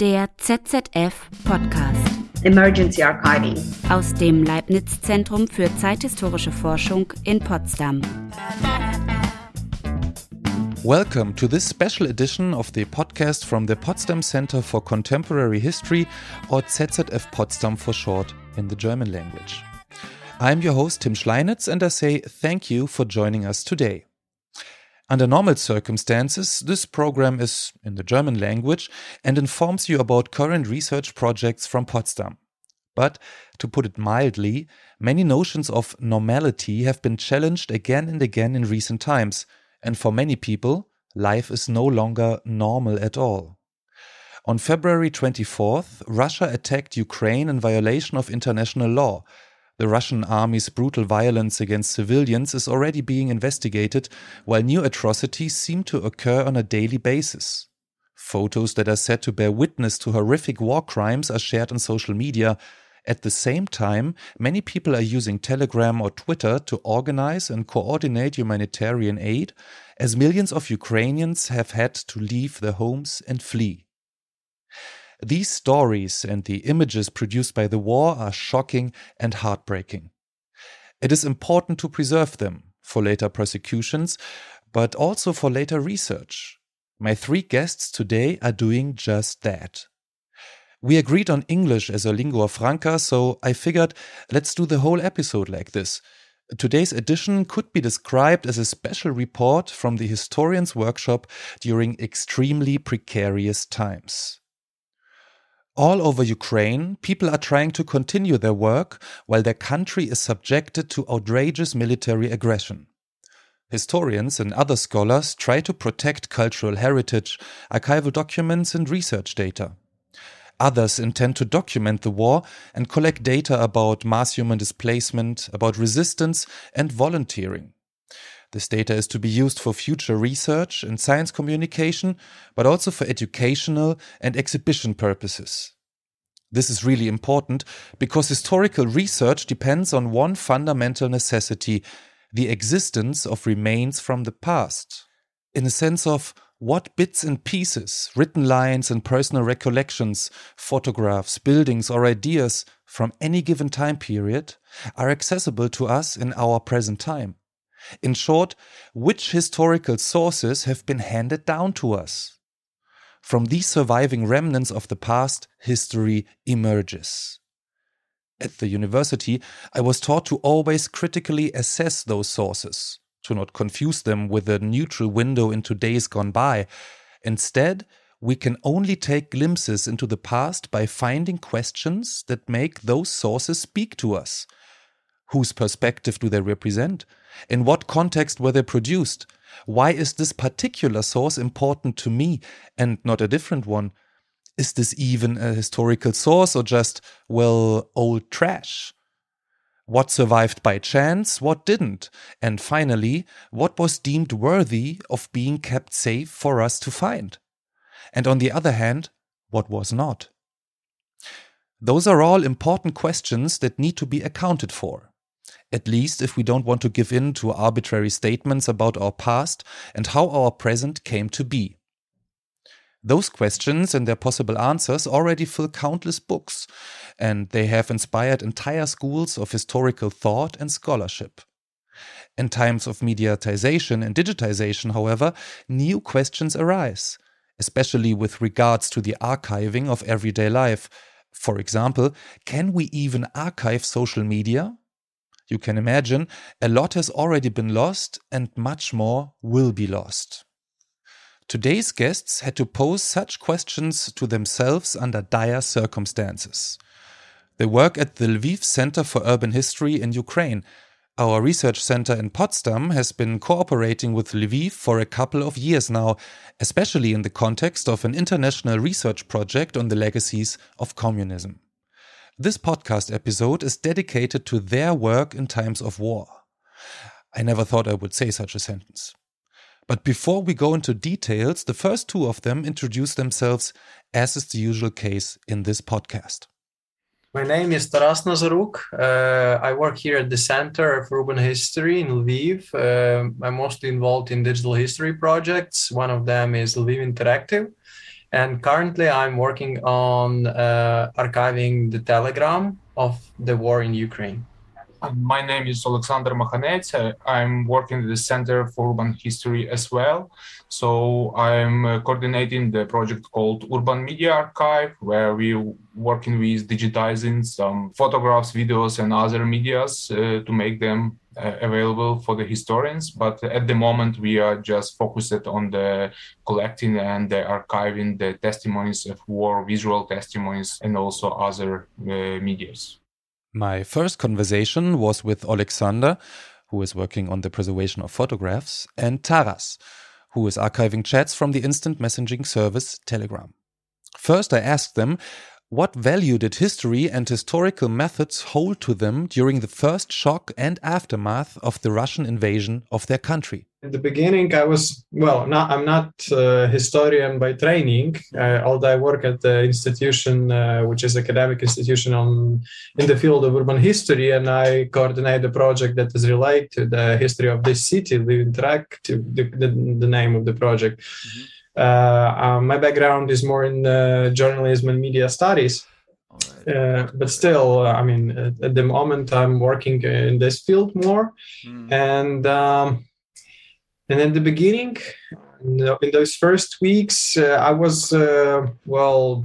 Der ZZF Podcast. Emergency Archiving. Aus dem Leibniz Zentrum für zeithistorische Forschung in Potsdam. Welcome to this special edition of the podcast from the Potsdam Center for Contemporary History, or ZZF Potsdam for short in the German language. I'm your host, Tim Schleinitz, and I say thank you for joining us today. Under normal circumstances, this program is in the German language and informs you about current research projects from Potsdam. But, to put it mildly, many notions of normality have been challenged again and again in recent times, and for many people, life is no longer normal at all. On February 24th, Russia attacked Ukraine in violation of international law, the Russian army's brutal violence against civilians is already being investigated, while new atrocities seem to occur on a daily basis. Photos that are said to bear witness to horrific war crimes are shared on social media. At the same time, many people are using Telegram or Twitter to organize and coordinate humanitarian aid, as millions of Ukrainians have had to leave their homes and flee. These stories and the images produced by the war are shocking and heartbreaking. It is important to preserve them for later prosecutions, but also for later research. My three guests today are doing just that. We agreed on English as a lingua franca, so I figured let's do the whole episode like this. Today's edition could be described as a special report from the historian's workshop during extremely precarious times. All over Ukraine, people are trying to continue their work while their country is subjected to outrageous military aggression. Historians and other scholars try to protect cultural heritage, archival documents, and research data. Others intend to document the war and collect data about mass human displacement, about resistance, and volunteering. This data is to be used for future research and science communication, but also for educational and exhibition purposes. This is really important because historical research depends on one fundamental necessity the existence of remains from the past. In a sense of what bits and pieces, written lines and personal recollections, photographs, buildings, or ideas from any given time period are accessible to us in our present time. In short, which historical sources have been handed down to us? From these surviving remnants of the past, history emerges. At the university, I was taught to always critically assess those sources, to not confuse them with a neutral window into days gone by. Instead, we can only take glimpses into the past by finding questions that make those sources speak to us. Whose perspective do they represent? In what context were they produced? Why is this particular source important to me and not a different one? Is this even a historical source or just, well, old trash? What survived by chance, what didn't? And finally, what was deemed worthy of being kept safe for us to find? And on the other hand, what was not? Those are all important questions that need to be accounted for at least if we don't want to give in to arbitrary statements about our past and how our present came to be. Those questions and their possible answers already fill countless books, and they have inspired entire schools of historical thought and scholarship. In times of mediatization and digitization, however, new questions arise, especially with regards to the archiving of everyday life. For example, can we even archive social media? You can imagine, a lot has already been lost and much more will be lost. Today's guests had to pose such questions to themselves under dire circumstances. They work at the Lviv Center for Urban History in Ukraine. Our research center in Potsdam has been cooperating with Lviv for a couple of years now, especially in the context of an international research project on the legacies of communism. This podcast episode is dedicated to their work in times of war. I never thought I would say such a sentence. But before we go into details, the first two of them introduce themselves, as is the usual case in this podcast. My name is Taras Nazaruk. Uh, I work here at the Center for Urban History in Lviv. Uh, I'm mostly involved in digital history projects. One of them is Lviv Interactive And currently, I'm working on uh, archiving the telegram of the war in Ukraine. My name is Alexander Makhanets. I'm working at the Center for Urban History as well. So I'm uh, coordinating the project called Urban Media Archive, where we're working with digitizing some photographs, videos, and other medias uh, to make them uh, available for the historians. But at the moment, we are just focused on the collecting and the archiving the testimonies of war, visual testimonies, and also other uh, medias. My first conversation was with Alexander, who is working on the preservation of photographs, and Taras, who is archiving chats from the instant messaging service Telegram. First, I asked them what value did history and historical methods hold to them during the first shock and aftermath of the Russian invasion of their country? In the beginning, I was well. Not, I'm not a historian by training, uh, although I work at the institution, uh, which is academic institution on in the field of urban history, and I coordinate the project that is related to the history of this city, Lviv Interactive, the, the, the name of the project. Uh, uh, my background is more in uh, journalism and media studies. Uh, but still, uh, I mean, at, at, the moment, I'm working in this field more, mm. and um, and in the beginning, in those first weeks, uh, I was uh, well.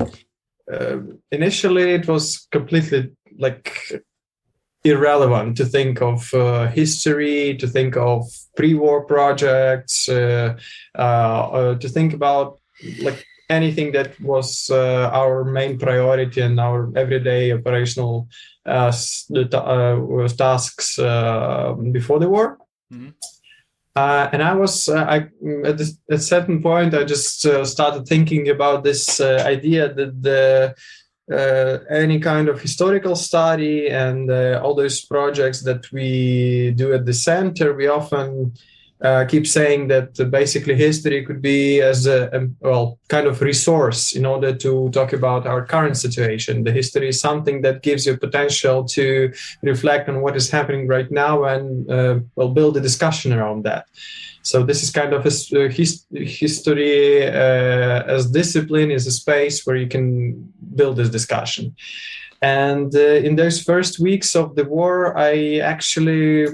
initially, it was completely like irrelevant to think of uh, history, to think of pre-war projects, uh, uh, uh to think about like anything that was uh, our main priority and our everyday operational uh, tasks before the war. Mm-hmm. and I was, I at, this, at a certain point, I just started thinking about this idea that the uh, any kind of historical study and uh, all those projects that we do at the center, we often uh, keep saying that basically history could be as a, a, well kind of resource in order to talk about our current situation. The history is something that gives you potential to reflect on what is happening right now and uh, well build a discussion around that. So this is kind of a his, history uh, as discipline is a space where you can build this discussion. And uh, in those first weeks of the war, I actually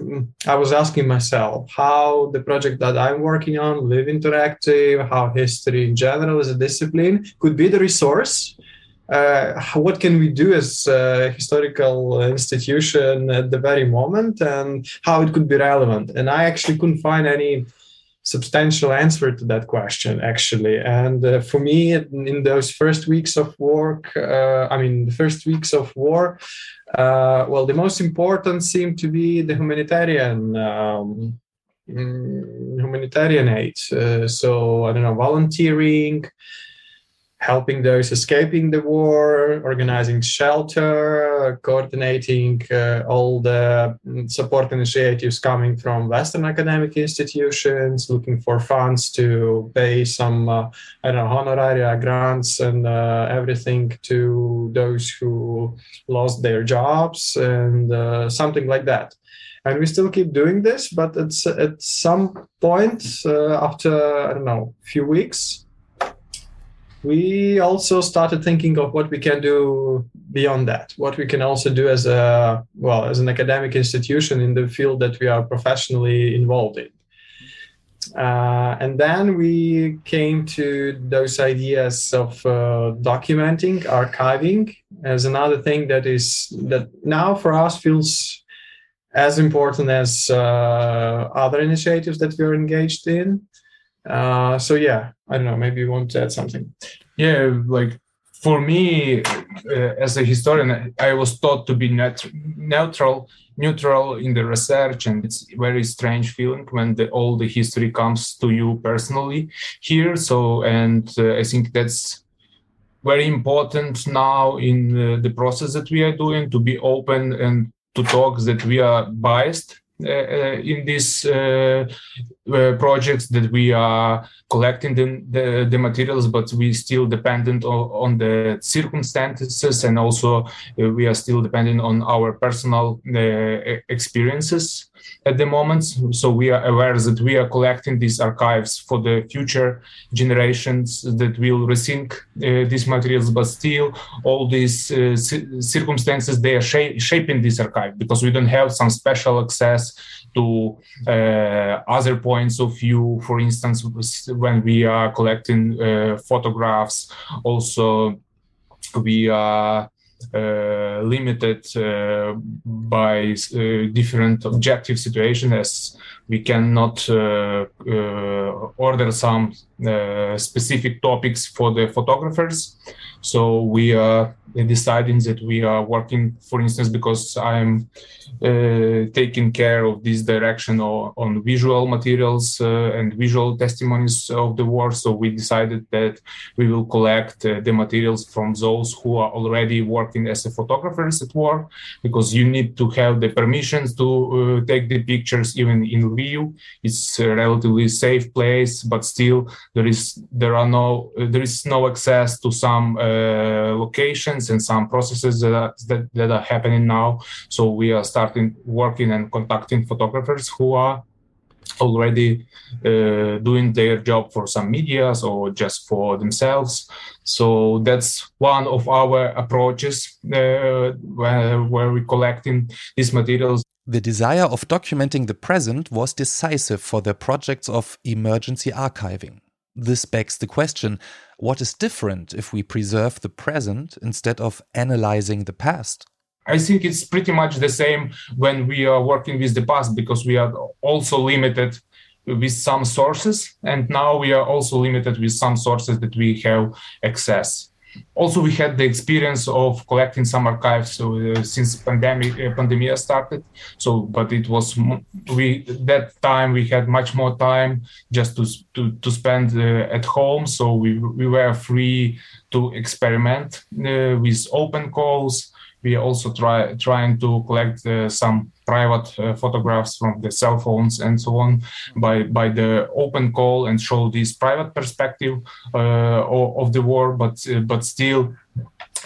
I was asking myself how the project that I'm working on, Lviv Interactive, how history in general as a discipline could be the resource uh, what can we do as a historical institution at the very moment and how it could be relevant and i actually couldn't find any substantial answer to that question actually. And uh, for me in those first weeks of work uh, i mean the first weeks of war uh, well the most important seemed to be the humanitarian um, mm, humanitarian aid. Uh, so i don't know volunteering helping those escaping the war, organizing shelter, coordinating uh, all the support initiatives coming from Western academic institutions, looking for funds to pay some, uh, I don't know, honoraria, grants, and uh, everything to those who lost their jobs and uh, something like that. And we still keep doing this, but it's at some point uh, after, I don't know, a few weeks, we also started thinking of what we can do beyond that what we can also do as a well as an academic institution in the field that we are professionally involved in. Uh, and then we came to those ideas of uh, documenting archiving as another thing that is that now for us feels as important as uh, other initiatives that we're engaged in uh, so yeah, I don't know. Maybe you want to add something. Yeah, like for me, uh, as a historian, I was taught to be net- neutral, neutral in the research, and it's very strange feeling when the, all the history comes to you personally here. So, and uh, I think that's very important now in uh, the process that we are doing to be open and to talk that we are biased Uh, uh, in these uh, uh, projects that we are collecting the, the, the, materials, but we still dependent on, on the circumstances and also we are still dependent on our personal experiences. At the moment. So we are aware that we are collecting these archives for the future generations that will resync uh, these materials, but still all these uh, circumstances they are sh- shaping this archive because we don't have some special access to uh, other points of view. For instance, when we are collecting uh, photographs, also we are limited uh, by uh, different objective situations as we cannot uh, order some specific topics for the photographers so we are deciding that we are working for instance because i'm uh, taking care of this direction on, on visual materials uh, and visual testimonies of the war. So we decided that we will collect uh, the materials from those who are already working as a photographers at war, because you need to have the permissions to uh, take the pictures even in Lviv. It's a relatively safe place, but still there is there are no there is no access to some uh, locations and some processes that are, that, that are happening now. So we are starting starting working and contacting photographers who are already uh, doing their job for some medias or just for themselves. So that's one of our approaches uh, where, where we're collecting these materials. The desire of documenting the present was decisive for the projects of emergency archiving. This begs the question what is different if we preserve the present instead of analyzing the past? I think it's pretty much the same when we are working with the past because we are also limited with some sources and now we are also limited with some sources that we have access also we had the experience of collecting some archives so, uh, since pandemic uh, pandemic started. So but it was we that time we had much more time just to to, to spend uh, at home. So we we were free to experiment uh, with open calls. We also try, trying to collect uh, some private uh, photographs from the cell phones and so on by, by the open call and show this private perspective uh, of, of, the war. But, uh, but still,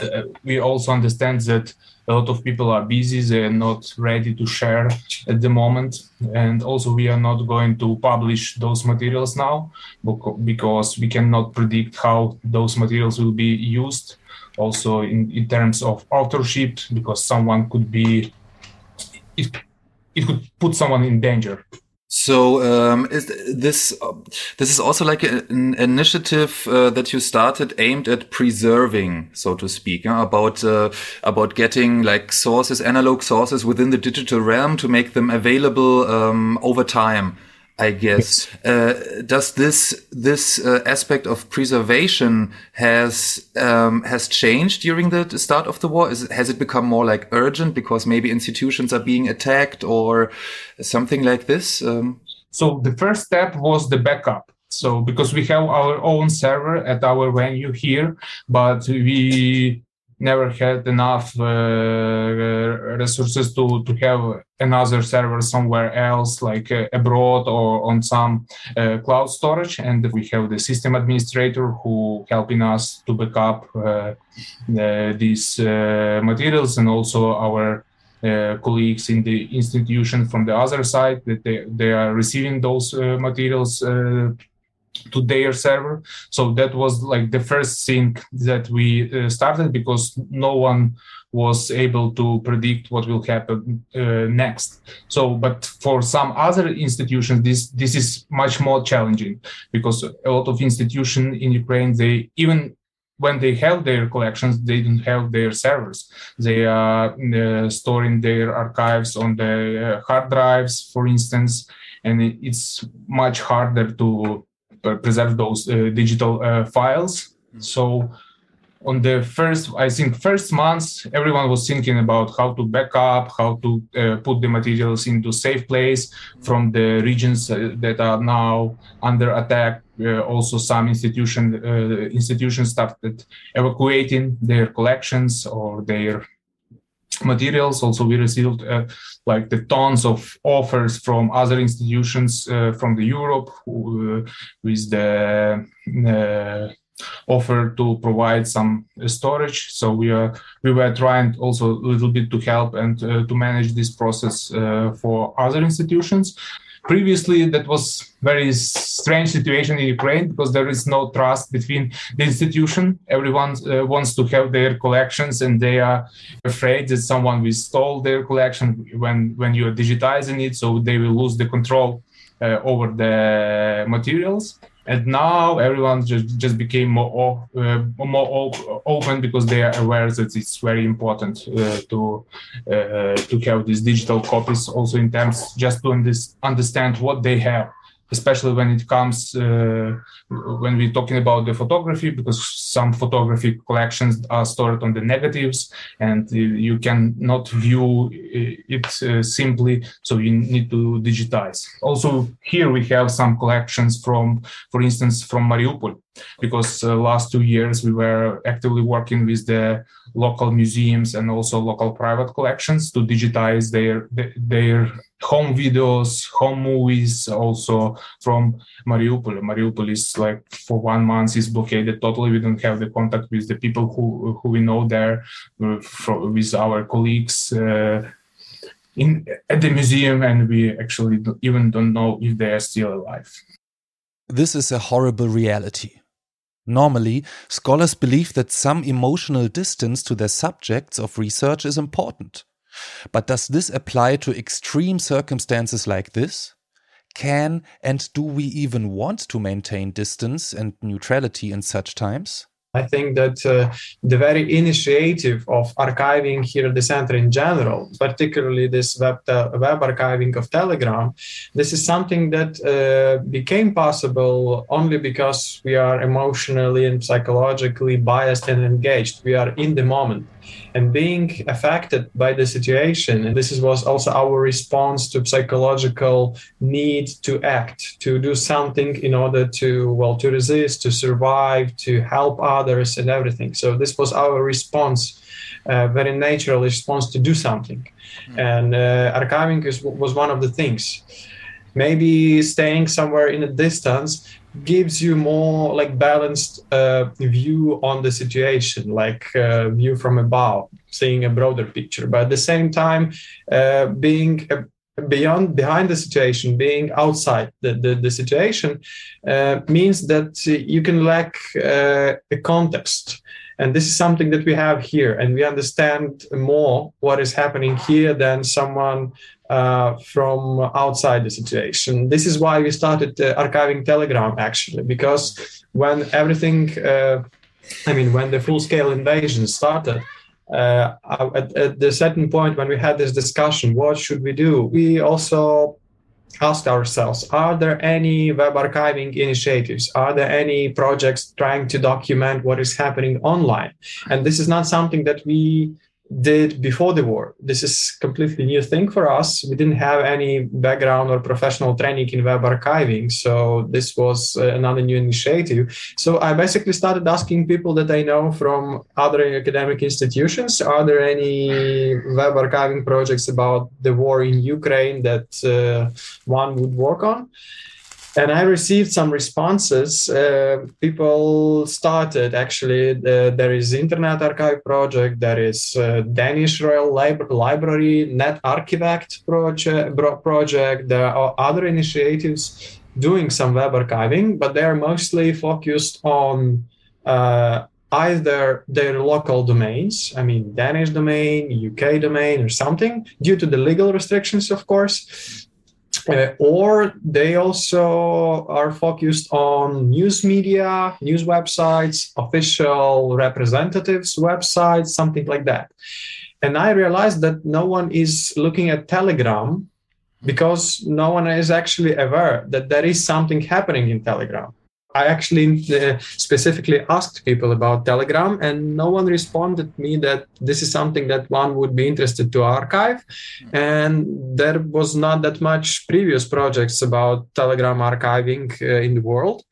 uh, we also understand that a lot of people are busy, they're not ready to share at the moment. And also, we are not going to publish those materials now because we cannot predict how those materials will be used also in, in terms of authorship because someone could be it, it could put someone in danger so um, is this this is also like an initiative uh, that you started aimed at preserving, so to speak, about uh, about getting like sources, analog sources within the digital realm to make them available um, over time. I guess. Uh, does this this uh, aspect of preservation has um, has changed during the start of the war? Is has it become more like urgent because maybe institutions are being attacked or something like this? Um, so the first step was the backup. So because we have our own server at our venue here, but we never had enough uh, resources to, to have another server somewhere else like uh, abroad or on some uh, cloud storage. And we have the system administrator who helping us to back up uh, these uh, materials and also our uh, colleagues in the institution from the other side that they, they are receiving those materials to their server. So that was like the first thing that we uh, started because no one was able to predict what will happen uh, next. So, but for some other institutions, this this is much more challenging because a lot of institutions in Ukraine they even when they have their collections, they don't have their servers. They are uh, storing their archives on the uh, hard drives, for instance, and it's much harder to preserve those uh, digital uh, files. Mm-hmm. So on the first i think first months everyone was thinking about how to back up how to uh, put the materials into safe place from the regions uh, that are now under attack uh, also some institution uh, institutions started evacuating their collections or their materials. Also, we received uh, like the tons of offers from other institutions uh, from the Europe uh, with the uh, offer to provide some storage. So we are we were trying also a little bit to help and uh, to manage this process uh, for other institutions previously that was very strange situation in ukraine because there is no trust between the institution. Everyone uh, wants to have their collections and they are afraid that someone will steal their collection when when you are digitizing it. So they will lose the control uh, over the materials and now everyone just, just became more uh, more open because they are aware that it's very important uh, to uh, to have these digital copies also in terms just to understand what they have especially when it comes uh, when we're talking about the photography because some photography collections are stored on the negatives and you can not view it uh, simply so you need to digitize. Also here we have some collections from for instance from mariupol because uh, last two years we were actively working with the local museums and also local private collections to digitize their their home videos, home movies, also from Mariupol. Mariupol is like for one month is blockaded totally. We don't have the contact with the people who who we know there, uh, from, with our colleagues. Uh, in at the museum, and we actually even don't know if they are still alive. This is a horrible reality. Normally, scholars believe that some emotional distance to their subjects of research is important. But does this apply to extreme circumstances like this? Can and do we even want to maintain distance and neutrality in such times? I think that uh, the very initiative of archiving here at the center in general, particularly this web, web archiving of Telegram, this is something that uh, became possible only because we are emotionally and psychologically biased and engaged. We are in the moment and being affected by the situation. And this was also our response to psychological need to act, to do something in order to, well, to resist, to survive, to help others and everything. So this was our response. Uh, very natural response to do something, mm-hmm. and uh, archiving is, was one of the things. Maybe staying somewhere in a distance gives you more like balanced uh, view on the situation like uh, view from above seeing a broader picture. But at the same time uh, being beyond behind the situation being outside the, the, the situation uh, means that you can lack uh, a context. And this is something that we have here and we understand more what is happening here than someone uh, from outside the situation. This is why we started uh, archiving Telegram actually, because when everything, uh, I mean, when the full scale invasion started, uh, at, at the certain point when we had this discussion, what should we do? We also asked ourselves are there any web archiving initiatives are there any projects trying to document what is happening online and this is not something that we did before the war. This is completely new thing for us. We didn't have any background or professional training in web archiving, so this was uh, another new initiative. So I basically started asking people that I know from other academic institutions, are there any web archiving projects about the war in Ukraine that uh, one would work on? And I received some responses. Uh, people started actually. There is Internet Archive project. There is uh, Danish Royal Lib- Library Netarkivet project. project. There are other initiatives doing some web archiving, but they are mostly focused on uh, either their local domains. I mean, Danish domain, UK domain, or something, due to the legal restrictions, of course uh, or they also are focused on news media, news websites, official representatives' websites, something like that. And I realized that no one is looking at Telegram because no one is actually aware that there is something happening in Telegram. I actually uh, specifically asked people about Telegram, and no one responded me that this is something that one would be interested to archive. And there was not that much previous projects about Telegram archiving uh, in the world.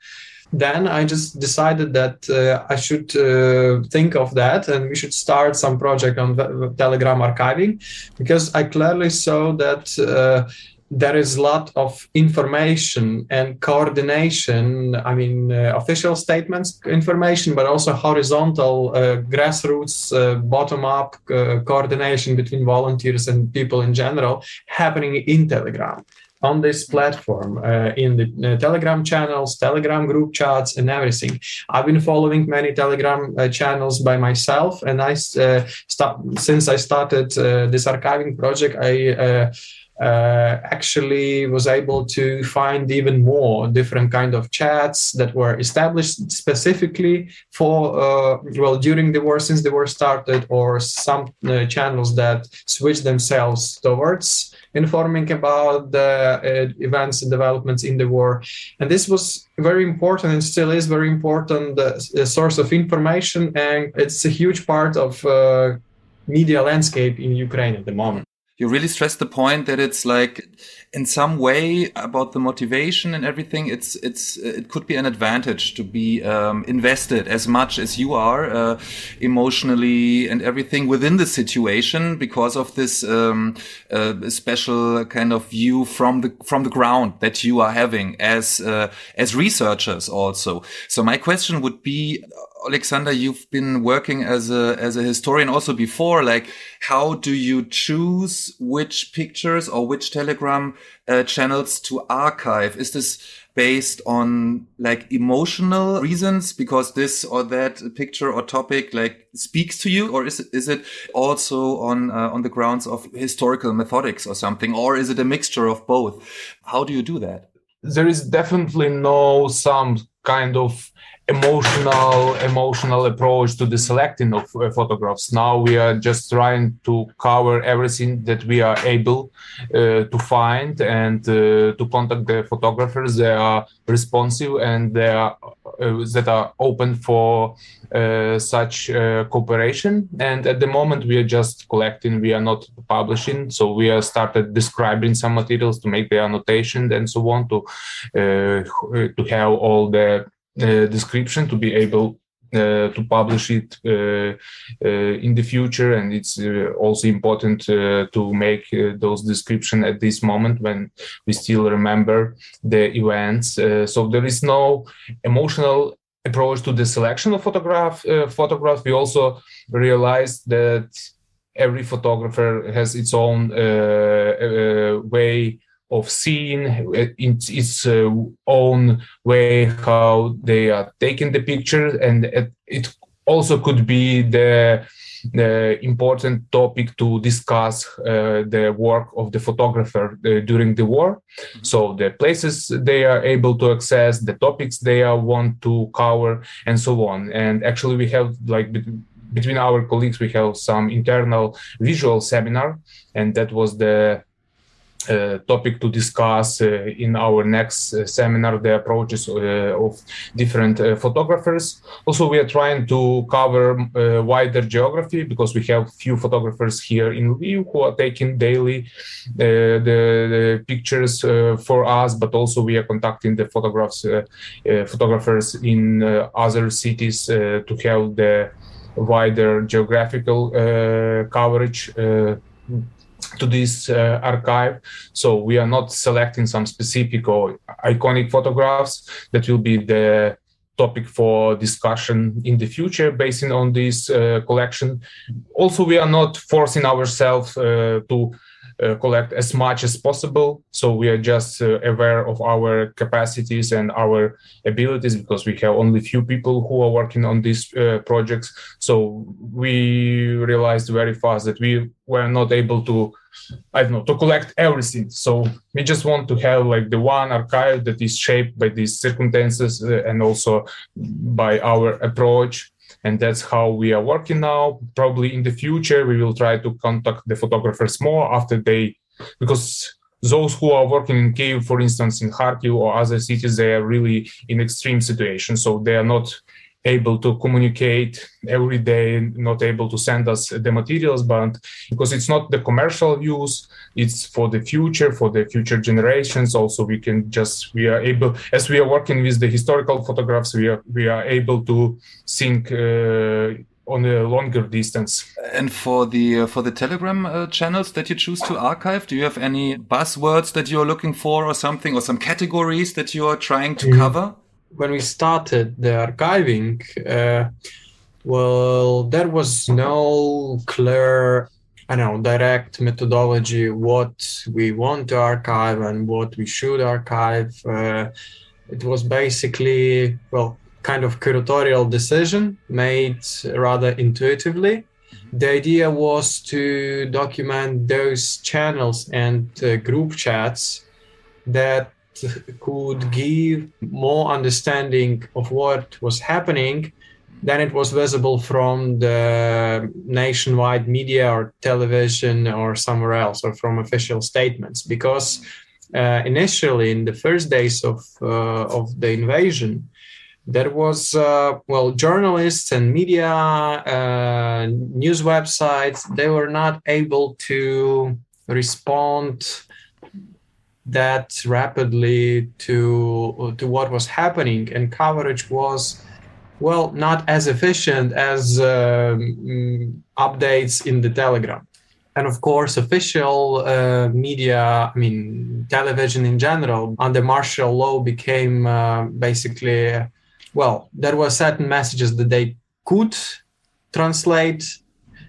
Then I just decided that uh, I should uh, think of that, and we should start some project on Telegram archiving, because I clearly saw that uh, there is a lot of information and coordination. I mean, uh, official statements, information, but also horizontal, uh, grassroots, uh, bottom up uh, coordination between volunteers and people in general happening in Telegram on this platform uh, in the uh, telegram channels telegram group chats and everything i've been following many telegram channels by myself and i start since i started this archiving project i uh, actually was able to find even more different kind of chats that were established specifically for uh, well during the war since the war started or some uh, channels that switched themselves towards informing about the uh, events and developments in the war. And this was very important and still is very important uh, source of information. And it's a huge part of uh, media landscape in Ukraine at the moment you really stress the point that it's like in some way about the motivation and everything it's it's it could be an advantage to be um, invested as much as you are uh, emotionally and everything within the situation because of this um, uh, special kind of view from the from the ground that you are having as uh, as researchers also. So my question would be Alexander, you've been working as a as a historian also before. Like, how do you choose which pictures or which Telegram uh, channels to archive? Is this based on like emotional reasons because this or that picture or topic like speaks to you, or is it is it also on uh, on the grounds of historical methodics or something, or is it a mixture of both? How do you do that? There is definitely no some kind of emotional emotional approach to the selecting of uh, photographs. Now we are just trying to cover everything that we are able uh, to find and uh, to contact the photographers they are responsive and they are uh, that are open for uh, such uh, cooperation. And at the moment we are just collecting we are not publishing. So we are started describing some materials to make the annotation and so on to to have all the description to be able uh, to publish it uh, uh, in the future. And it's uh, also important uh, to make those description at this moment when we still remember the events. So there is no emotional approach to the selection of photograph photographs. We also realized that every photographer has its own way of seeing in its uh, own way how they are taking the picture and it also could be the the important topic to discuss uh, the work of the photographer uh, during the war. Mm-hmm. So the places they are able to access, the topics they are want to cover, and so on. And actually, we have like between our colleagues, we have some internal visual seminar, and that was the topic to discuss uh, in our next uh, seminar the approaches uh, of different uh, photographers. Also we are trying to cover uh, wider geography because we have few photographers here in Lviv who are taking daily the, the, pictures for us but also we are contacting the photographs photographers in other cities to have the wider geographical coverage to this uh, archive. So we are not selecting some specific or iconic photographs that will be the topic for discussion in the future based on this uh, collection. Also, we are not forcing ourselves uh, to collect as much as possible. So we are just uh, aware of our capacities and our abilities because we have only few people who are working on these uh, projects. So we realized very fast that we were not able to I don't know, to collect everything. So we just want to have like the one archive that is shaped by these circumstances uh, and also by our approach. And that's how we are working now. Probably in the future, we will try to contact the photographers more after they, because those who are working in Kiev, for instance, in Kharkiv or other cities, they are really in extreme situations. So they are not able to communicate every day, not able to send us the materials, but because it's not the commercial use, it's for the future, for the future generations. Also, we can just we are able, as we are working with the historical photographs, we are we are able to think uh, on a longer distance. And for the uh, for the Telegram uh, channels that you choose to archive, do you have any buzzwords that you're looking for, or something, or some categories that you are trying to mm. cover? When we started the archiving, uh, well, there was no clear, I don't know, direct methodology what we want to archive and what we should archive. Uh, it was basically well kind of curatorial decision made rather intuitively. Mm-hmm. The idea was to document those channels and uh, group chats that could give more understanding of what was happening than it was visible from the nationwide media or television or somewhere else or from official statements. Because uh, initially in the first days of uh, of the invasion there was uh, well journalists and media uh, news websites they were not able to respond that rapidly to to what was happening. And coverage was well not as efficient as um, updates in the telegram. And of course official uh, media i mean television in general under martial law became uh, basically well, there were certain messages that they could translate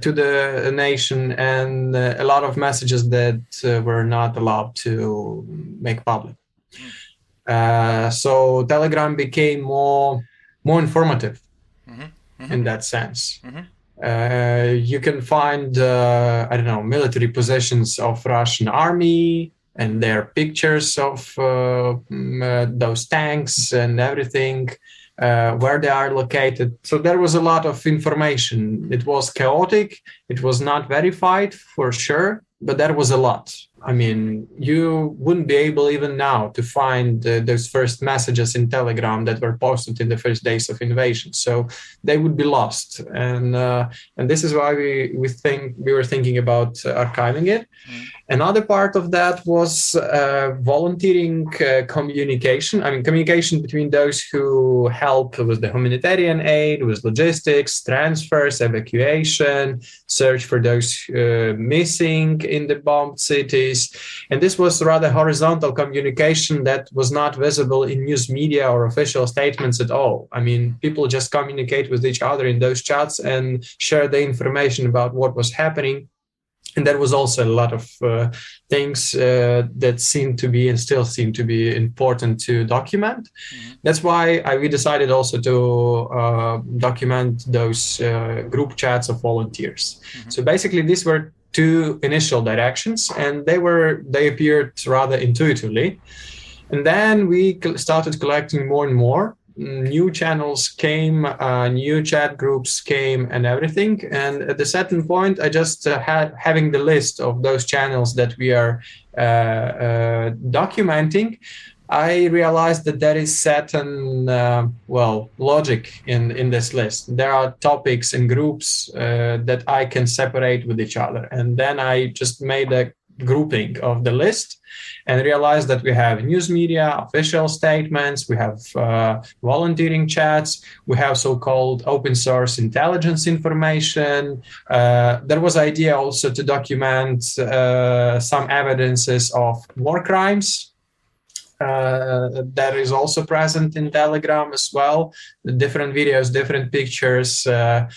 to the nation and uh, a lot of messages that uh, were not allowed to make public. Uh, so Telegram became more more informative mm-hmm. Mm-hmm. in that sense. Mm-hmm. Uh, you can find uh, I don't know military positions of Russian army and their pictures of uh, those tanks and everything uh, where they are located. So there was a lot of information. It was chaotic. It was not verified for sure, but there was a lot. I mean, you wouldn't be able even now to find uh, those first messages in Telegram that were posted in the first days of invasion. So they would be lost, and uh, and this is why we we think we were thinking about uh, archiving it. Mm. Another part of that was uh, volunteering uh, communication. I mean, communication between those who help with the humanitarian aid, with logistics, transfers, evacuation, search for those uh, missing in the bombed cities. And this was rather horizontal communication that was not visible in news media or official statements at all. I mean, people just communicate with each other in those chats and share the information about what was happening and there was also a lot of uh, things uh, that seemed to be and still seem to be important to document. Mm-hmm. That's why I, we decided also to uh, document those uh, group chats of volunteers. Mm-hmm. So basically, these were two initial directions, and they were they appeared rather intuitively. And then we started collecting more and more new channels came, uh, new chat groups came, and everything. And at a certain point, I just uh, had having the list of those channels that we are uh, uh documenting. I realized that there is certain, uh, well, logic in in this list. There are topics and groups uh, that I can separate with each other, and then I just made a grouping of the list and realize that we have news media, official statements, we have uh, volunteering chats, we have so-called open source intelligence information. Uh, there was idea also to document uh, some evidences of war crimes uh, that is also present in Telegram as well. Different videos, different pictures, uh,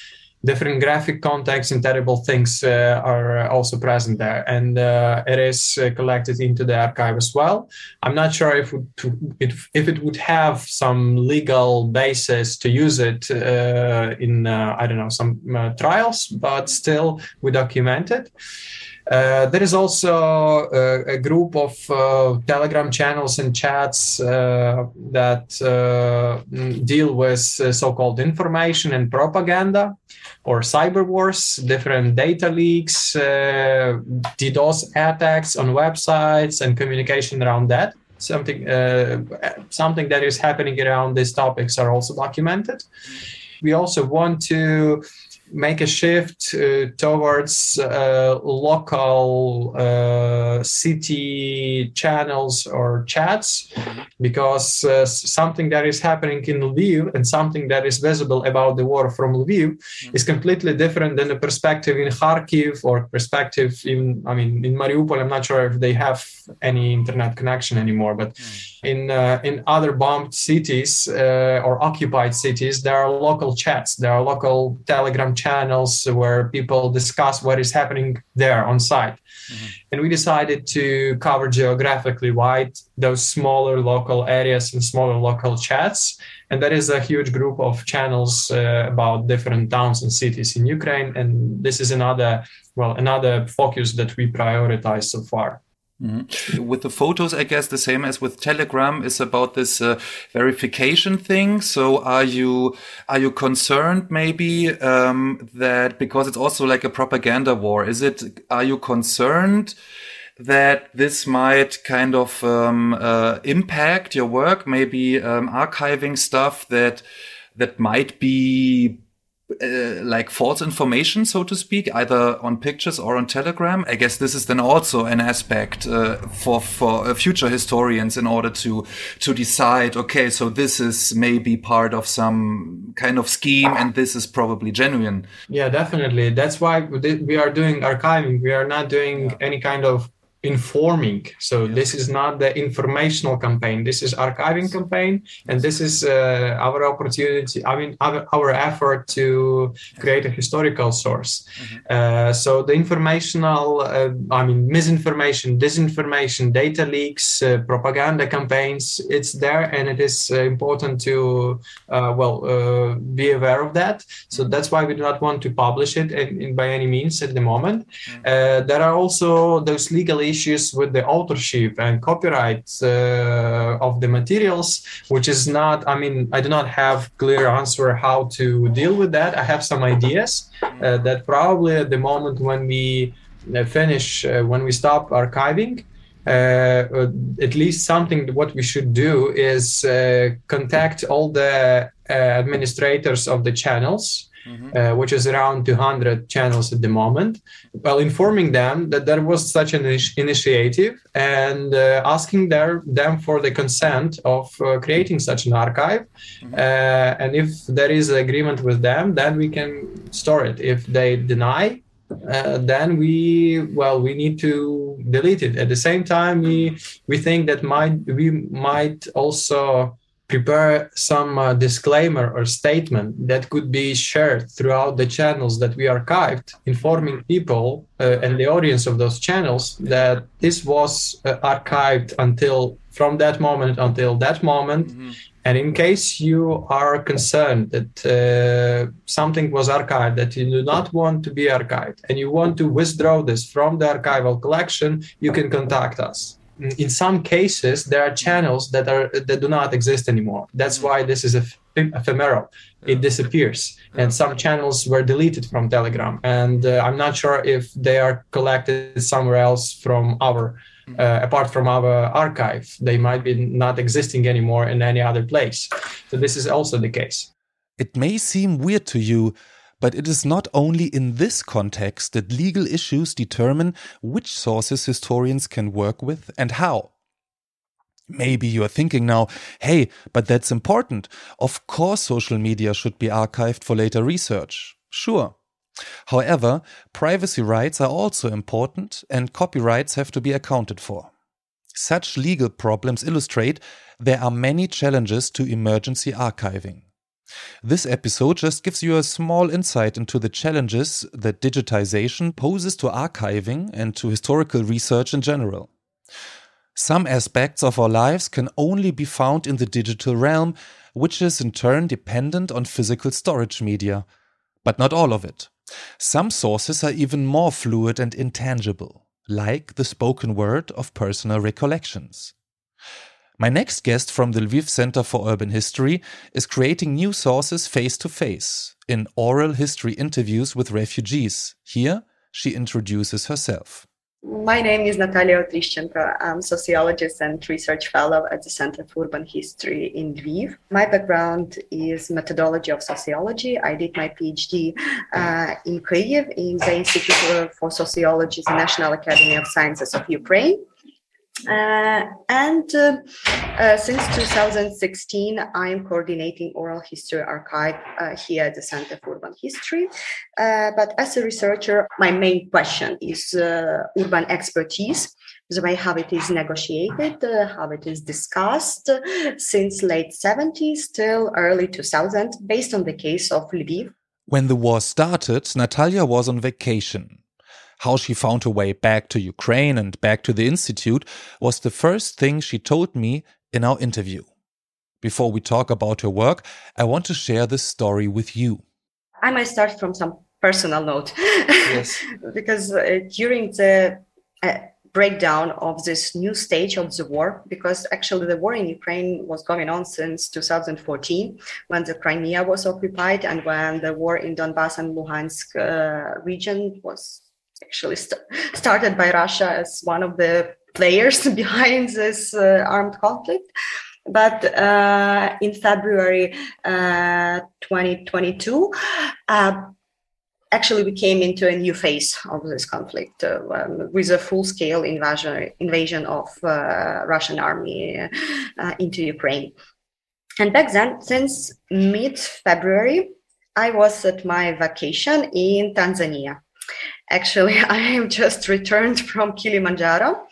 different graphic contexts and terrible things uh, are also present there. And uh, it is uh, collected into the archive as well. I'm not sure if it, if it would have some legal basis to use it uh, in uh, i don't know some uh, trials but still we document it. uh, there is also a, a group of uh, Telegram channels and chats uh, that deal with so-called information and propaganda or cyber wars, different data leaks, DDoS attacks on websites, and communication around that something uh, something that is happening around these topics are also documented. We also want to make a shift uh, towards uh, local uh, city channels or chats mm-hmm. because uh, something that is happening in Lviv and something that is visible about the war from Lviv mm-hmm. is completely different than the perspective in Kharkiv or perspective in I mean in Mariupol I'm not sure if they have any internet connection anymore but mm-hmm. in uh, in other bombed cities uh, or occupied cities there are local chats there are local telegram channels where people discuss what is happening there on site. Mm-hmm. And we decided to cover geographically wide those smaller local areas and smaller local chats. And that is a huge group of channels uh, about different towns and cities in Ukraine. And this is another, well, another focus that we prioritize so far. Mm-hmm. With the photos, I guess the same as with Telegram is about this uh, verification thing. So, are you are you concerned maybe um, that because it's also like a propaganda war? Is it? Are you concerned that this might kind of um, uh, impact your work? Maybe um, archiving stuff that that might be uh, like false information, so to speak, either on pictures or on Telegram. I guess this is then also an aspect uh, for for uh, future historians in order to to decide. Okay, so this is maybe part of some kind of scheme, and this is probably genuine. Yeah, definitely. That's why we are doing archiving. We are not doing yeah. any kind of informing so yes. this is not the informational campaign this is archiving campaign and this is uh, our opportunity i mean our, our effort to create a historical source mm-hmm. uh, so the informational uh, i mean misinformation disinformation data leaks uh, propaganda campaigns it's there and it is uh, important to uh, well be aware of that so mm-hmm. that's why we do not want to publish it in, in by any means at the moment mm-hmm. there are also those legal issues with the authorship and copyright uh, of the materials, which is not, I mean, I do not have clear answer how to deal with that. I have some ideas uh, that probably at the moment when we uh, finish, uh, when we stop archiving, uh, uh, at least something what we should do is contact all the administrators of the channels mm-hmm. uh, which is around 200 channels at the moment, while informing them that there was such an initiative and uh, asking their, them for the consent of uh, creating such an archive. Mm-hmm. Uh, and if there is agreement with them, then we can store it. If they deny, uh, then we well we need to delete it at the same time we we think that might we might also prepare some uh, disclaimer or statement that could be shared throughout the channels that we archived, informing people uh, and the audience of those channels that this was uh, archived until from that moment until that moment. Mm-hmm. And in case you are concerned that uh, something was archived that you do not want to be archived and you want to withdraw this from the archival collection, you can contact us in some cases there are channels that are that do not exist anymore. That's why this is ephemeral. It disappears. And some channels were deleted from telegram. And uh, i'm not sure if they are collected somewhere else from our uh, apart from our archive. They might be not existing anymore in any other place. So this is also the case. It may seem weird to you but it is not only in this context that legal issues determine which sources historians can work with and how. Maybe you are thinking now, hey, but that's important. Of course, social media should be archived for later research. Sure. However, privacy rights are also important and copyrights have to be accounted for. Such legal problems illustrate there are many challenges to emergency archiving. This episode just gives you a small insight into the challenges that digitization poses to archiving and to historical research in general. Some aspects of our lives can only be found in the digital realm, which is in turn dependent on physical storage media. But not all of it. Some sources are even more fluid and intangible, like the spoken word of personal recollections. My next guest from the Lviv Center for Urban History is creating new sources face to face in oral history interviews with refugees. Here, she introduces herself. My name is Natalia Otrishchenko. I'm sociologist and research fellow at the Center for Urban History in Lviv. My background is methodology of sociology. I did my PhD uh, in Kyiv in the Institute for Sociology, the National Academy of Sciences of Ukraine. Uh, and uh, uh, since 2016, I am coordinating oral history archive uh, here at the Center for Urban History. Uh, but as a researcher, my main question is uh, urban expertise, the way how it is negotiated, how it is discussed since late 70s till early 2000, based on the case of Lviv. When the war started, Natalia was on vacation. How she found her way back to Ukraine and back to the Institute was the first thing she told me in our interview. Before we talk about her work, I want to share this story with you. I might start from some personal note. Yes. because uh, during the uh, breakdown of this new stage of the war, because actually the war in Ukraine was going on since 2014, when the Crimea was occupied and when the war in Donbass and Luhansk uh, region was actually st- started by Russia as one of the players behind this uh, armed conflict. But uh, in February uh, 2022, uh, actually we came into a new phase of this conflict uh, um, with a full-scale invasion invasion of uh, Russian army into Ukraine. And back then, since mid-February, I was at my vacation in Tanzania Actually, I am just returned from Kilimanjaro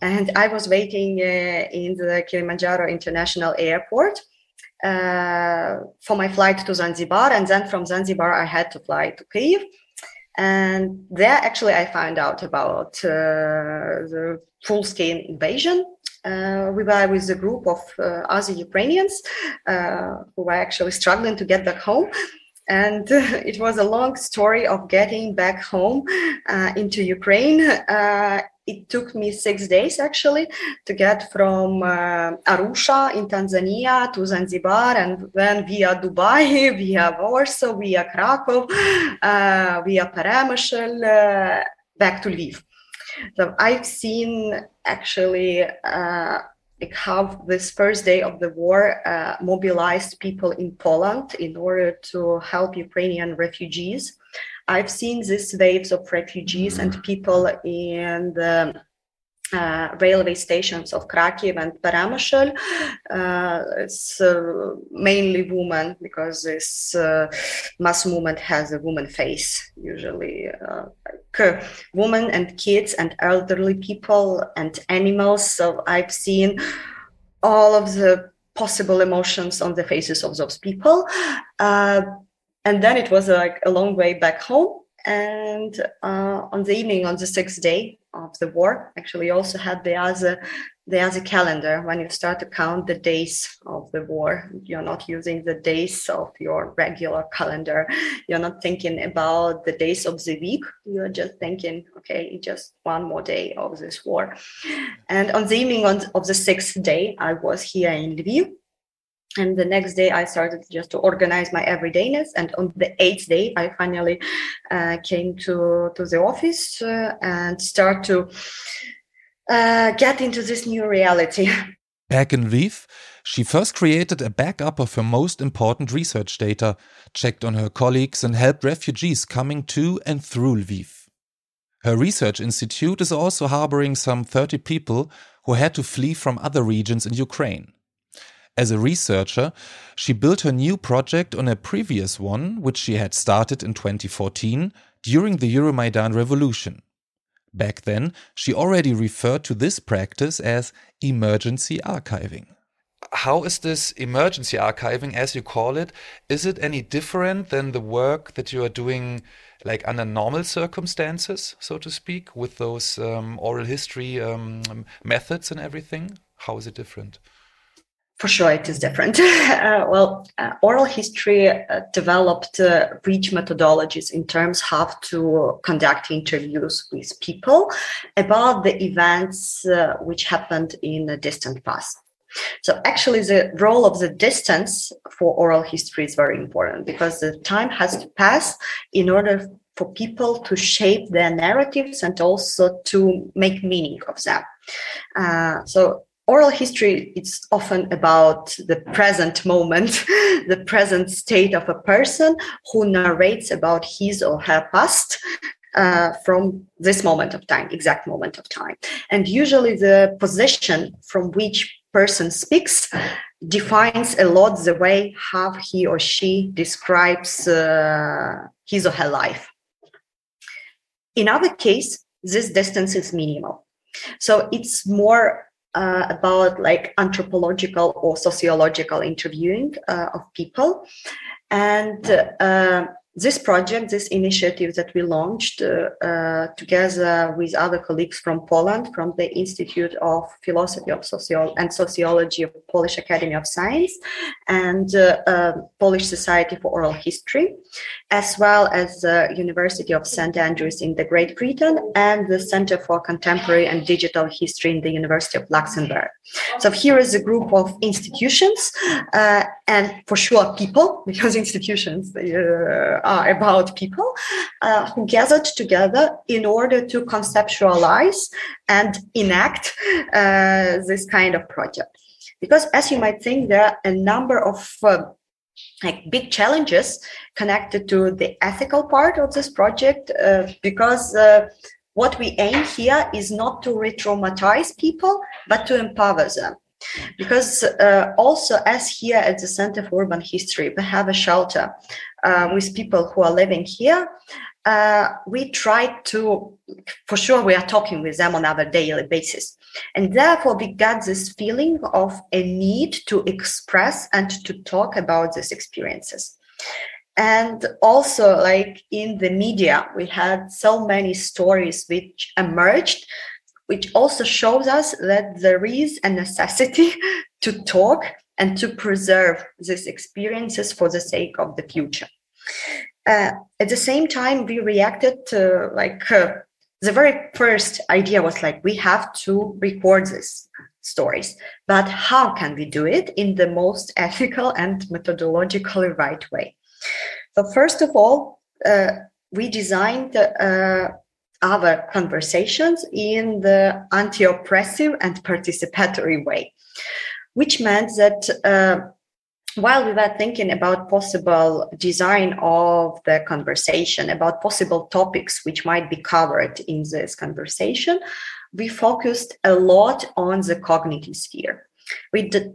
and I was waiting uh, in the Kilimanjaro International Airport uh, for my flight to Zanzibar. And then from Zanzibar, I had to fly to Kyiv. And there, actually, I found out about uh, the full scale invasion. Uh, we were with a group of uh, other Ukrainians uh, who were actually struggling to get back home and it was a long story of getting back home uh, into Ukraine. Uh, it took me six days actually to get from uh, Arusha in Tanzania to Zanzibar and then via Dubai, via Warsaw, via Krakow, uh, via Peremyshl, uh, back to Lviv. So I've seen actually uh, like how this first day of the war uh, mobilized people in Poland in order to help Ukrainian refugees. I've seen these waves of refugees and people in the uh, railway stations of Krakow and Peremyshl. Uh, it's uh, mainly women because this uh, mass movement has a woman face, usually uh, like women and kids and elderly people and animals. So I've seen all of the possible emotions on the faces of those people. Uh, and then it was like a long way back home and uh, on the evening on the sixth day of the war actually also had the other the other calendar. When you start to count the days of the war you're not using the days of your regular calendar. You're not thinking about the days of the week. You're just thinking okay just one more day of this war. And on the evening of the sixth day i was here in lviv and the next day i started just to organize my everydayness. And on the eighth day i finally uh, came to to the office uh, and start to uh, get into this new reality. Back in lviv she first created a backup of her most important research data checked on her colleagues and helped refugees coming to and through lviv. Her research institute is also harboring some 30 people who had to flee from other regions in ukraine as a researcher, she built her new project on a previous one, which she had started in 2014 during the Euromaidan revolution. Back then, she already referred to this practice as emergency archiving. How is this emergency archiving, as you call it, is it any different than the work that you are doing like under normal circumstances, so to speak, with those um, oral history um, methods and everything? How is it different? For sure it is different. uh, well, uh, oral history uh, developed uh, rich methodologies in terms how to conduct interviews with people about the events uh, which happened in the distant past. So actually the role of the distance for oral history is very important because the time has to pass in order for people to shape their narratives and also to make meaning of them. Uh, so oral history it's often about the present moment the present state of a person who narrates about his or her past uh, from this moment of time exact moment of time. And usually the position from which person speaks defines a lot the way how he or she describes uh, his or her life. In other case this distance is minimal. So it's more uh, about like anthropological or sociological interviewing uh, of people. And uh, this project, this initiative that we launched uh, uh, together with other colleagues from Poland, from the Institute of Philosophy of and Sociology of Polish Academy of Science and uh, um, Polish Society for Oral History, as well as the University of St. Andrews in the Great Britain and the Center for Contemporary and Digital History in the University of Luxembourg. So here is a group of institutions uh, and for sure people, because institutions uh, about people uh, who gathered together in order to conceptualize and enact uh, this kind of project. Because as you might think, there are a number of uh, like big challenges connected to the ethical part of this project uh, because what we aim here is not to re-traumatize people but to empower them because uh, also as here at the center for urban history we have a shelter uh, with people who are living here. Uh, we try to for sure we are talking with them on a daily basis. And therefore we got this feeling of a need to express and to talk about these experiences. And also like in the media we had so many stories which emerged which also shows us that there is a necessity to talk and to preserve these experiences for the sake of the future. Uh, at the same time, we reacted to like uh, the very first idea was like we have to record these stories, but how can we do it in the most ethical and methodologically right way? So first of all, uh, we designed uh, our conversations in the anti-oppressive and participatory way, which meant that uh, while we were thinking about possible design of the conversation, about possible topics which might be covered in this conversation, we focused a lot on the cognitive sphere. We did,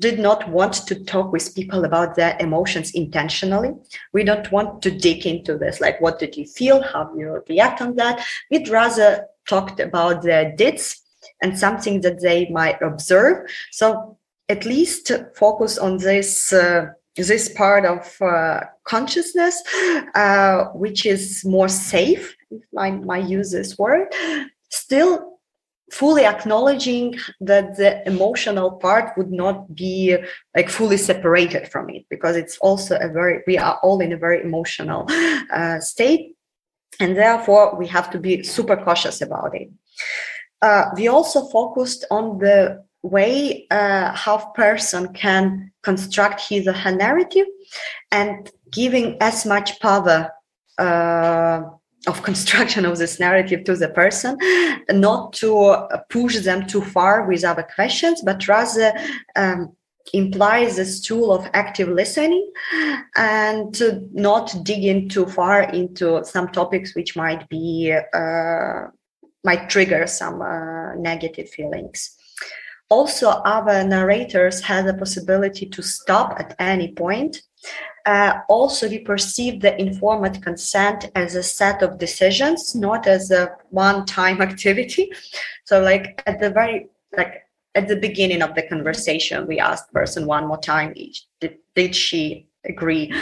did not want to talk with people about their emotions intentionally. We don't want to dig into this, like what did you feel, how you react on that. We'd rather talked about their deeds and something that they might observe. So at least focus on this uh, this part of uh, consciousness, uh, which is more safe, if I might use this word, still fully acknowledging that the emotional part would not be like fully separated from it because it's also a very we are all in a very emotional uh, state and therefore we have to be super cautious about it. Uh, we also focused on the way uh, how person can construct his or her narrative and giving as much power uh, of construction of this narrative to the person not to push them too far with other questions but rather um, implies this tool of active listening and to not dig in too far into some topics which might be uh, might trigger some uh, negative feelings also, other narrators had the possibility to stop at any point. Uh, also, we perceive the informed consent as a set of decisions, not as a one-time activity. So, like at the very like at the beginning of the conversation, we asked person one more time each, did, did she agree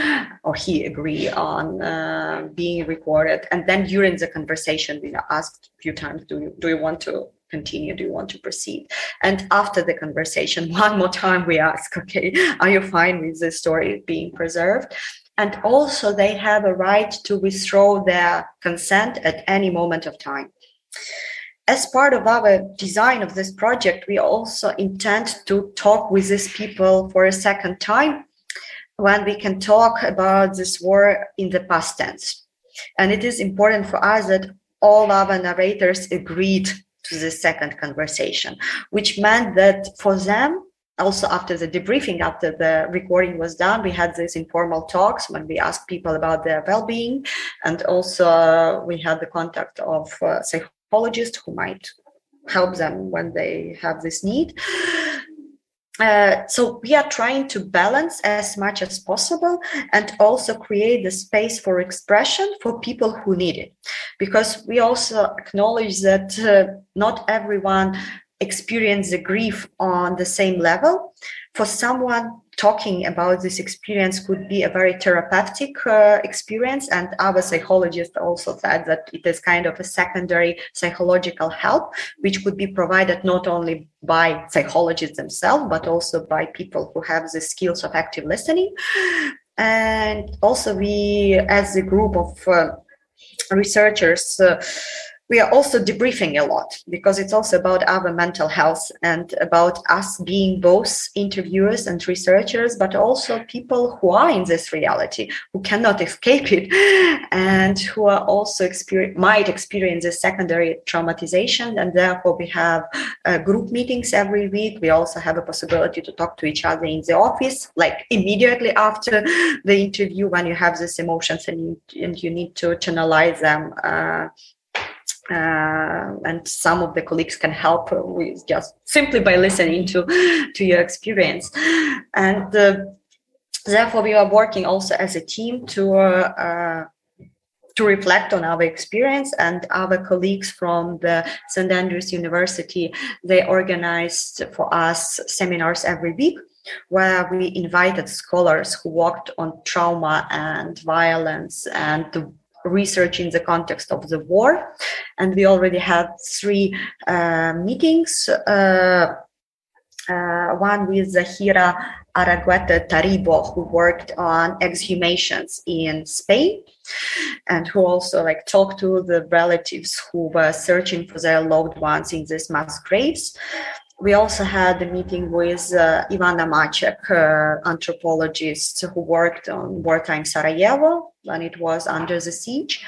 or he agree on uh, being recorded? And then during the conversation, we asked a few times, do you, do you want to continue? Do you want to proceed? And after the conversation, one more time, we ask, okay, are you fine with the story being preserved? And also, they have a right to withdraw their consent at any moment of time. As part of our design of this project, we also intend to talk with these people for a second time when we can talk about this war in the past tense And it is important for us that all our narrators agreed to the second conversation, which meant that for them, also after the debriefing, after the recording was done, we had these informal talks when we asked people about their well-being, and also uh, we had the contact of uh, psychologists who might help them when they have this need. Uh, so we are trying to balance as much as possible and also create the space for expression for people who need it. Because we also acknowledge that uh, not everyone experience the grief on the same level. For someone talking about this experience could be a very therapeutic uh, experience and our psychologist also said that it is kind of a secondary psychological help which could be provided not only by psychologists themselves but also by people who have the skills of active listening. And also we as a group of uh, researchers uh, we are also debriefing a lot because it's also about our mental health and about us being both interviewers and researchers, but also people who are in this reality, who cannot escape it, and who are also might experience a secondary traumatization. And therefore, we have uh, group meetings every week. We also have a possibility to talk to each other in the office, like immediately after the interview when you have these emotions and you, and you need to channelize them. Uh, uh, and some of the colleagues can help with just simply by listening to to your experience. And uh, therefore we are working also as a team to uh, to reflect on our experience and our colleagues from the st andrews university. They organized for us seminars every week where we invited scholars who worked on trauma and violence and the research in the context of the war. And we already had three uh, meetings. Uh, uh, one with Zahira Araguete Toribio, who worked on exhumations in Spain, and who also like talked to the relatives who were searching for their loved ones in these mass graves we also had a meeting with uh, Ivana Macek, uh, anthropologist who worked on wartime Sarajevo when it was under the siege.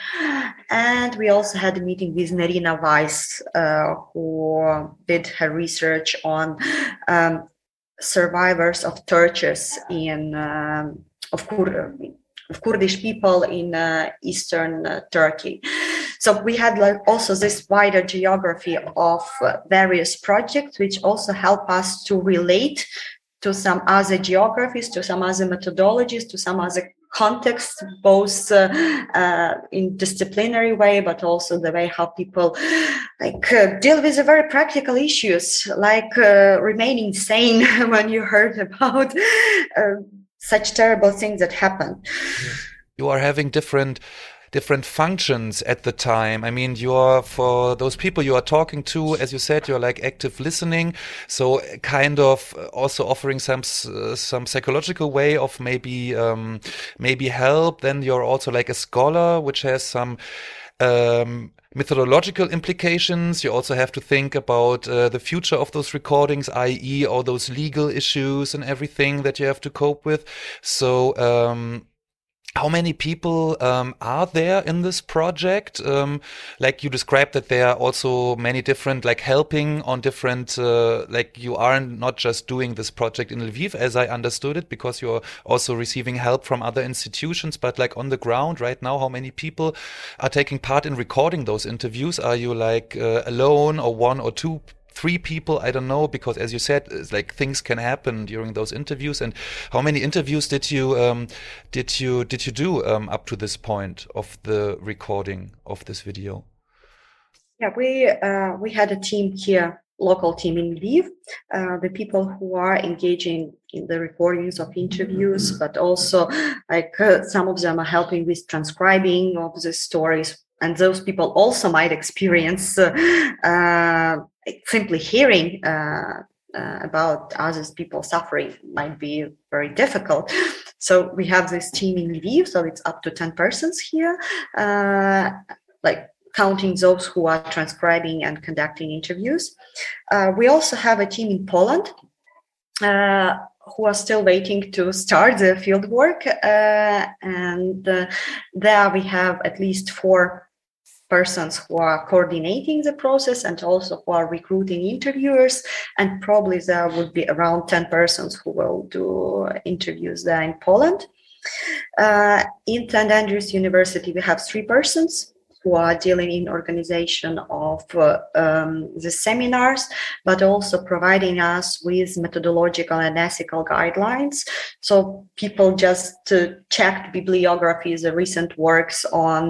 And we also had a meeting with Nerina Weiss, uh, who did her research on um, survivors of tortures in um, of, Kur- of Kurdish people in uh, eastern uh, Turkey. So we had like also this wider geography of uh, various projects, which also help us to relate to some other geographies, to some other methodologies, to some other contexts, both uh, uh, in disciplinary way, but also the way how people like uh, deal with the very practical issues, like uh, remaining sane when you heard about uh, such terrible things that happen. You are having different different functions at the time. I mean, you're for those people you are talking to, as you said, you're like active listening. So kind of also offering some uh, some psychological way of maybe um, maybe help. Then you're also like a scholar, which has some. Um, methodological implications. You also have to think about uh, the future of those recordings, i.e., all those legal issues and everything that you have to cope with. So, um, how many people um, are there in this project? Um, like you described that there are also many different, like helping on different, uh, like you are not just doing this project in Lviv, as I understood it, because you're also receiving help from other institutions. But like on the ground right now, how many people are taking part in recording those interviews? Are you like uh, alone or one or two three people i don't know because as you said like things can happen during those interviews. And how many interviews did you um, did you did you do um, up to this point of the recording of this video? Yeah we uh, we had a team here local team in Lviv, uh, the people who are engaging in the recordings of interviews, but also like uh, some of them are helping with transcribing of the stories. And those people also might experience uh, uh simply hearing uh, uh, about others people suffering might be very difficult. So we have this team in Lviv, so it's up to 10 persons here, uh, like counting those who are transcribing and conducting interviews. Uh, we also have a team in Poland uh, who are still waiting to start the field work. Uh, and there we have at least four persons who are coordinating the process and also who are recruiting interviewers. And probably there would be around 10 persons who will do interviews there in Poland. Uh, in St. Andrews University, we have three persons who are dealing in organization of uh, um, the seminars, but also providing us with methodological and ethical guidelines. So people just uh, checked bibliographies, the recent works on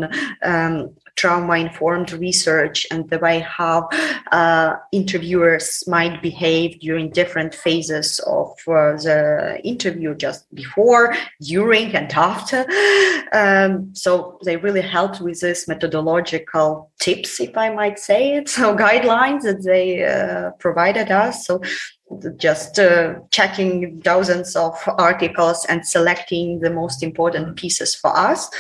um, trauma informed research and the way how uh, interviewers might behave during different phases of uh, the interview, just before, during, and after. Um, so they really helped with this methodological tips, if I might say it, so guidelines that they uh, provided us. So just uh, checking dozens of articles and selecting the most important pieces for us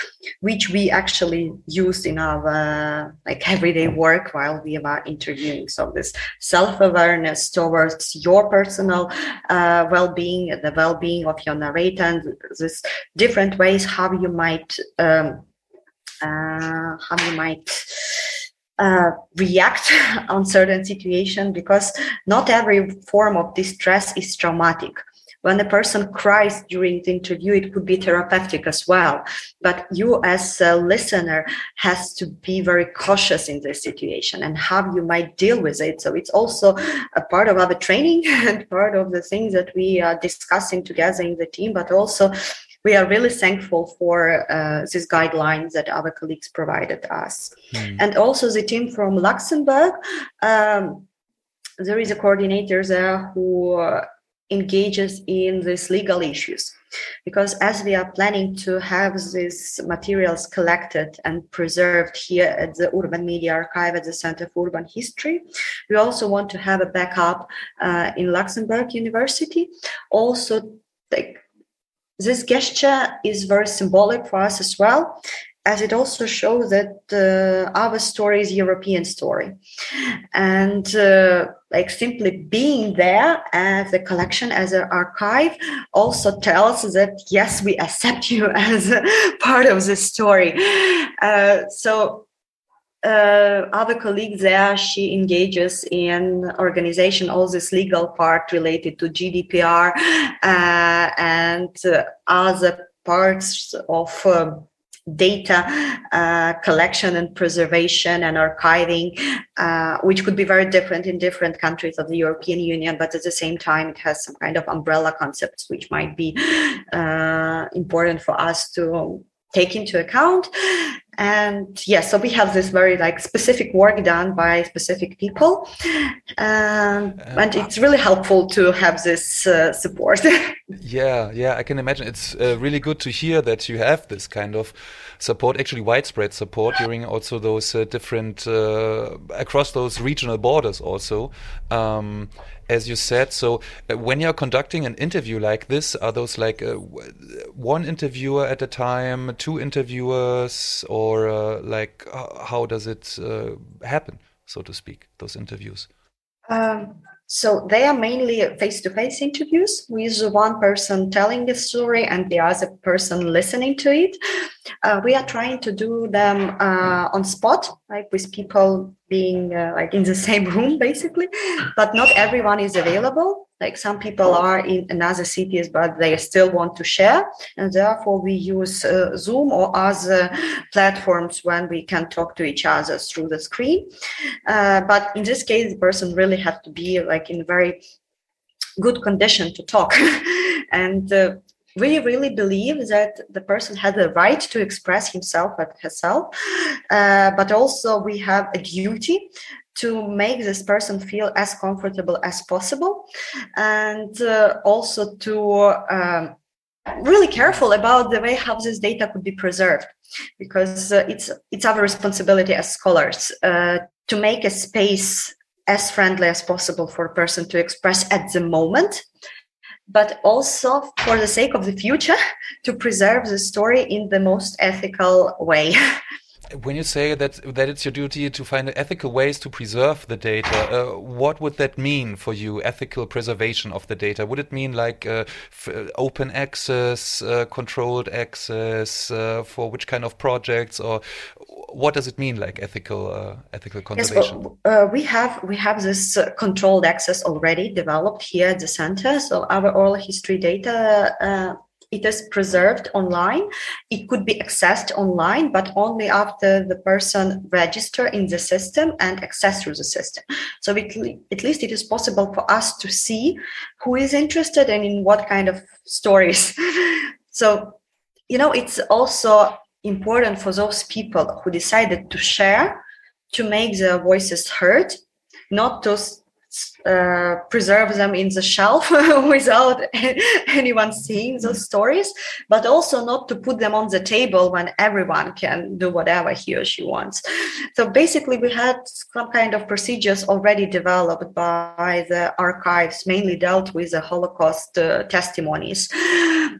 which we actually used in our uh, like everyday work while we are interviewing. So this self-awareness towards your personal uh, well-being the well-being of your narrator and this different ways how you might um, uh, how you might uh, react on certain situation because not every form of distress is traumatic. When a person cries during the interview it could be therapeutic as well. But you as a listener has to be very cautious in this situation and how you might deal with it. So it's also a part of our training and part of the things that we are discussing together in the team but also we are really thankful for uh, these guidelines that our colleagues provided us. Mm. And also the team from Luxembourg, um, there is a coordinator there who uh, engages in these legal issues. Because as we are planning to have these materials collected and preserved here at the Urban Media Archive at the Center for Urban History, we also want to have a backup uh, in Luxembourg University. Also, like this gesture is very symbolic for us as well, as it also shows that uh, our story is European story, and uh, like simply being there as a collection, as an archive, also tells that yes, we accept you as part of the story. Uh, so uh, other colleague there, she engages in organization, all this legal part related to GDPR uh, and uh, other parts of um, data uh, collection and preservation and archiving, uh, which could be very different in different countries of the European Union, but at the same time, it has some kind of umbrella concepts which might be uh, important for us to take into account. And yeah so we have this very like specific work done by specific people. Um, and it's really helpful to have this uh, support. Yeah yeah i can imagine. It's uh, really good to hear that you have this kind of support actually widespread support during also those uh, different uh, across those regional borders also. Um, as you said. So uh, when you're conducting an interview like this, are those like uh, one interviewer at a time, two interviewers, or uh, like how does it uh, happen, so to speak, those interviews? Um, so they are mainly face-to-face interviews with one person telling the story and the other person listening to it. Uh, we are trying to do them uh, on spot, like with people being uh, like in the same room, basically. But not everyone is available. Like some people are in another cities, but they still want to share, and therefore we use uh, Zoom or other platforms when we can talk to each other through the screen. Uh, but in this case, the person really has to be like in very good condition to talk. And uh, we really believe that the person has the right to express himself and herself, uh, but also we have a duty to make this person feel as comfortable as possible and uh, also to um, really careful about the way how this data could be preserved because uh, it's it's our responsibility as scholars uh, to make a space as friendly as possible for a person to express at the moment but also for the sake of the future to preserve the story in the most ethical way when you say that that it's your duty to find ethical ways to preserve the data, uh, what would that mean for you? Ethical preservation of the data? Would it mean like uh, open access, uh, controlled access uh, for which kind of projects, or what does it mean like ethical uh, ethical conservation? Yes, well, uh, we have we have this controlled access already developed here at the center. So our oral history data it is preserved online. It could be accessed online, but only after the person register in the system and access through the system. So it, at least it is possible for us to see who is interested and in what kind of stories. so, you know, it's also important for those people who decided to share to make their voices heard, not to preserve them in the shelf without anyone seeing those stories, but also not to put them on the table when everyone can do whatever he or she wants. So basically, we had some kind of procedures already developed by the archives, mainly dealt with the Holocaust uh, testimonies.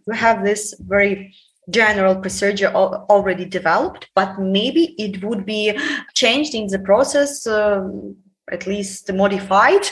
We have this very general procedure already developed, but maybe it would be changed in the process. Um, at least modified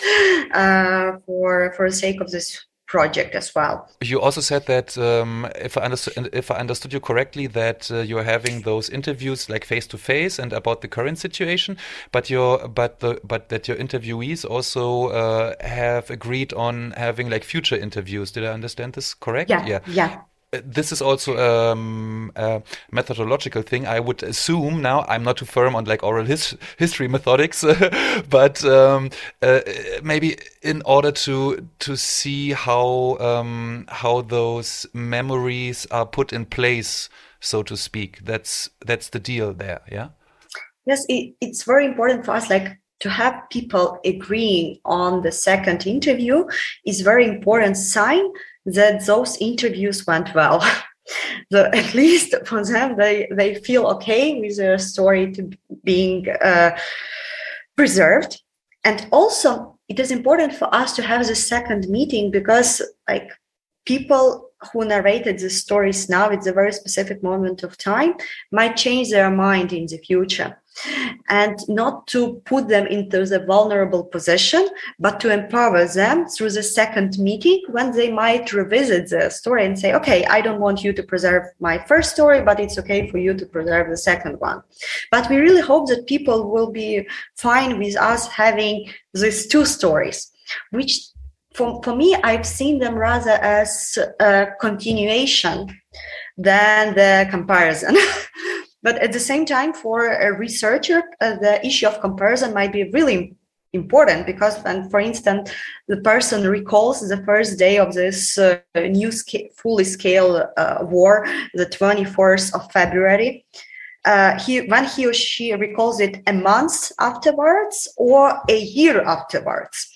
uh, for for the sake of this project as well. You also said that um, if I understood if I understood you correctly, that uh, you're having those interviews like face to face and about the current situation, but your but the but that your interviewees also uh, have agreed on having like future interviews. Did I understand this correct? Yeah, yeah. yeah this is also um, a methodological thing. I would assume now I'm not too firm on like oral his history methodics, but um, uh, maybe in order to to see how um, how those memories are put in place, so to speak. That's that's the deal there. Yeah. Yes, it, it's very important for us. Like to have people agreeing on the second interview is very important sign that those interviews went well. so at least for them, they, they feel okay with their story to being uh, preserved. And also, it is important for us to have the second meeting because, like, people who narrated the stories now, it's a very specific moment of time, might change their mind in the future and not to put them into the vulnerable position, but to empower them through the second meeting when they might revisit the story and say, okay, I don't want you to preserve my first story, but it's okay for you to preserve the second one. But we really hope that people will be fine with us having these two stories, which for, for me, I've seen them rather as a continuation than the comparison. But at the same time, for a researcher, uh, the issue of comparison might be really important because when, for instance, the person recalls the first day of this uh, new fully scale uh, war, the 24th of February, uh, he when he or she recalls it a month afterwards or a year afterwards.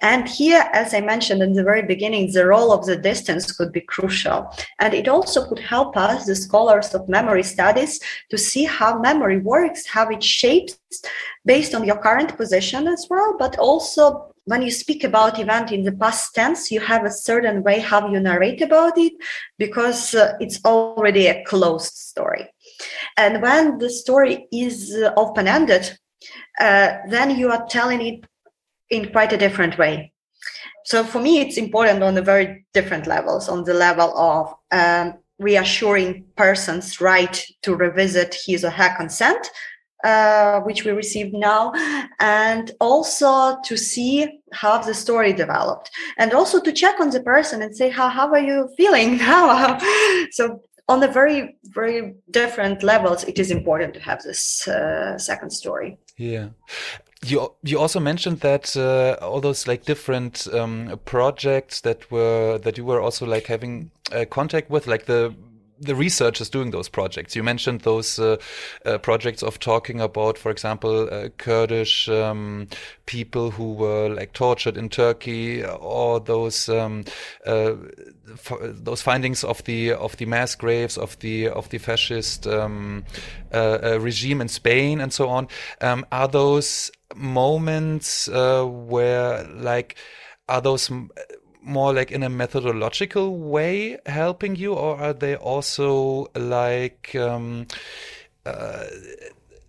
And here, as I mentioned in the very beginning, the role of the distance could be crucial. And it also could help us, the scholars of memory studies, to see how memory works, how it shapes based on your current position as well, but also when you speak about event in the past tense you have a certain way how you narrate about it because uh, it's already a closed story and when the story is uh, open ended, uh, then you are telling it in quite a different way. So for me, it's important on the very different levels. On the level of um, reassuring persons' right to revisit his or her consent, uh, which we receive now, and also to see how the story developed, and also to check on the person and say how how are you feeling now. so on the very very different levels it is important to have this uh, second story. Yeah. You you also mentioned that uh, all those like different um, projects that were that you were also like having uh, contact with like the the researchers doing those projects. You mentioned those uh, uh, projects of talking about, for example, uh, Kurdish um, people who were like tortured in Turkey, or those um, uh, those findings of the of the mass graves of the of the fascist um, uh, uh, regime in Spain and so on. Um, are those moments where like are those more like in a methodological way helping you, or are they also like um, uh,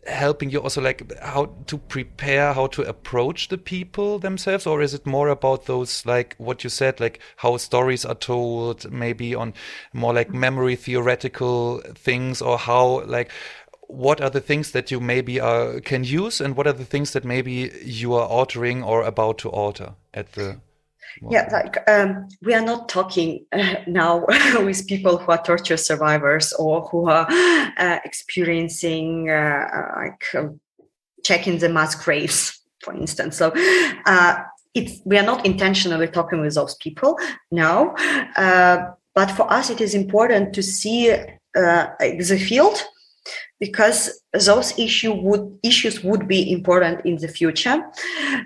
helping you also like how to prepare how to approach the people themselves? Or is it more about those like what you said like how stories are told maybe on more like memory theoretical things or how like what are the things that you maybe uh, can use and what are the things that maybe you are altering or about to alter at the yeah like um, we are not talking uh, now with people who are torture survivors or who are uh, experiencing uh, uh like um, checking the mass graves for instance. So uh, it's we are not intentionally talking with those people now uh, but for us it is important to see the field because those issue would issues would be important in the future.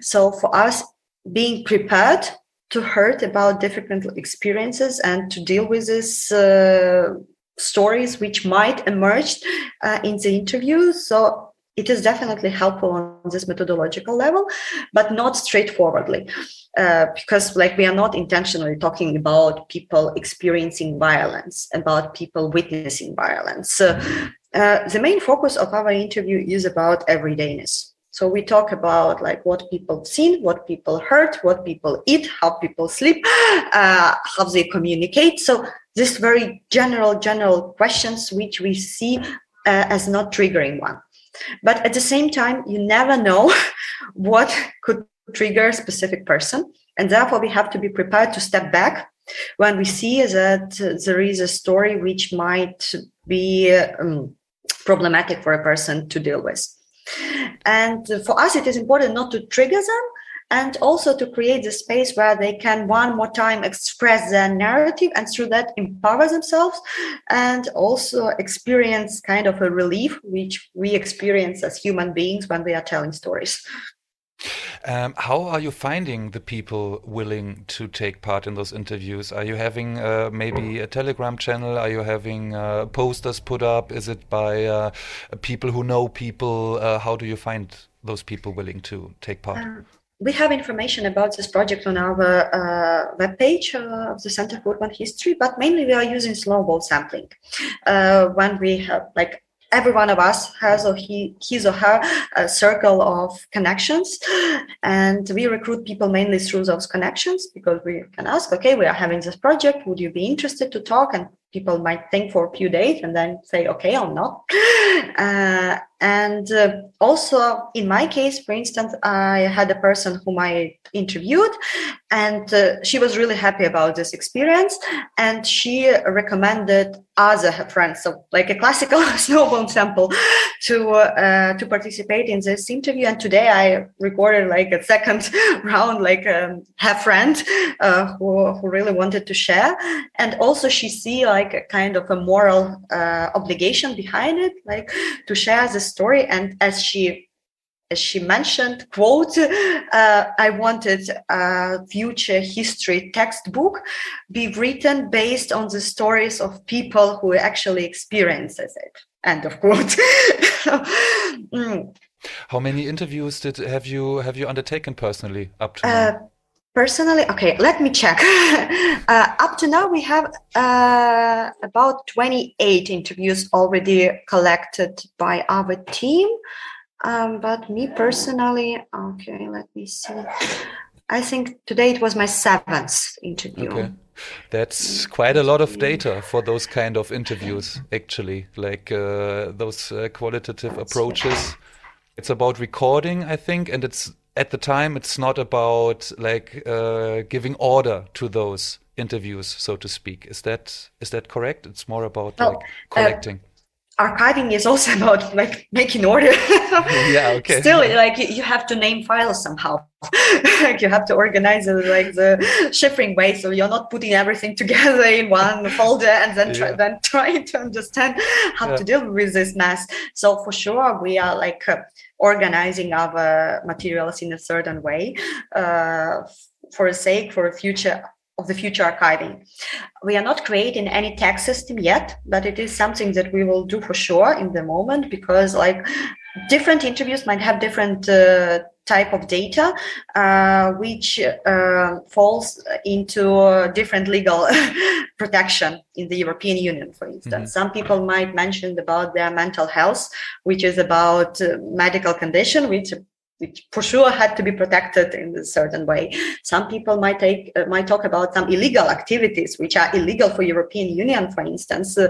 So for us being prepared to heard about different experiences and to deal with these uh, stories which might emerge uh, in the interview. So it is definitely helpful on this methodological level, but not straightforwardly. Uh, because like we are not intentionally talking about people experiencing violence about people witnessing violence uh, the main focus of our interview is about everydayness so we talk about like what people seen, what people heard, what people eat, how people sleep, uh, how they communicate. So this very general, general questions which we see uh, as not triggering one. But at the same time, you never know what could trigger a specific person. And therefore, we have to be prepared to step back when we see that there is a story which might be um, problematic for a person to deal with. And for us, it is important not to trigger them and also to create the space where they can one more time express their narrative and through that empower themselves and also experience kind of a relief which we experience as human beings when we are telling stories um, how are you finding the people willing to take part in those interviews? Are you having uh, maybe a Telegram channel? Are you having uh, posters put up? Is it by uh, people who know people? Uh, how do you find those people willing to take part? Um, we have information about this project on our uh, webpage uh, of the Center for Urban History, but mainly we are using slow snowball sampling. When we have like every one of us has or he, his or her a circle of connections. And we recruit people mainly through those connections because we can ask okay we are having this project. Would you be interested to talk? And people might think for a few days and then say okay i'm not uh, and uh, also in my case for instance i had a person whom i interviewed and uh, she was really happy about this experience and she recommended other friends so like a classical snowball sample to uh, to participate in this interview. And today i recorded like a second round like um, her friend uh, who, who really wanted to share. And also she see like a kind of a moral uh, obligation behind it like to share the story and as she as she mentioned, quote, uh, I wanted a future history textbook be written based on the stories of people who actually experiences it. End of quote. mm. How many interviews did have you have you undertaken personally up to uh, now? Personally, okay, let me check. uh, up to now, we have uh, about 28 interviews already collected by our team. Um, but me personally, okay, let me see. I think today it was my seventh interview. Okay. That's quite a lot of data for those kind of interviews, actually, like uh, those uh, qualitative approaches. It's about recording, I think, and it's at the time, it's not about like uh, giving order to those interviews, so to speak. Is that is that correct? It's more about like collecting archiving is also about like making order. Yeah okay. Still like you have to name files somehow. Like you have to organize it like the shifting way so you're not putting everything together in one folder and then try, yeah. then trying to understand how yeah. to deal with this mess. So for sure we are like uh, organizing our materials in a certain way uh, for a sake for a future of the future archiving. We are not creating any tax system yet, but it is something that we will do for sure in the moment because like different interviews might have different uh, type of data uh, which uh, falls into different legal protection in the european union for instance mm-hmm. some people might mention about their mental health which is about uh, medical condition which which for sure had to be protected in a certain way. Some people might take uh, might talk about some illegal activities which are illegal for European Union, for instance, uh,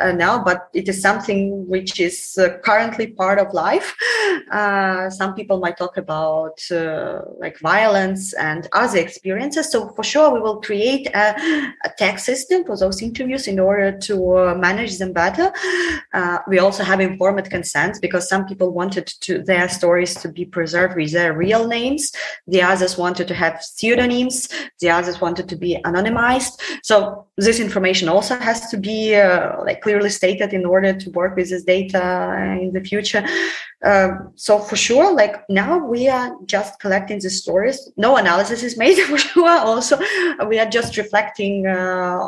uh, now, but it is something which is uh, currently part of life. Uh, some people might talk about uh, like violence and other experiences. So for sure, we will create a, a tax system for those interviews in order to manage them better. we also have informed consent because some people wanted to their stories to be preserved preserved with their real names. The others wanted to have pseudonyms. The others wanted to be anonymized. So this information also has to be uh, like clearly stated in order to work with this data in the future. Um, so for sure, like now we are just collecting the stories. No analysis is made for sure. Also, we are just reflecting uh,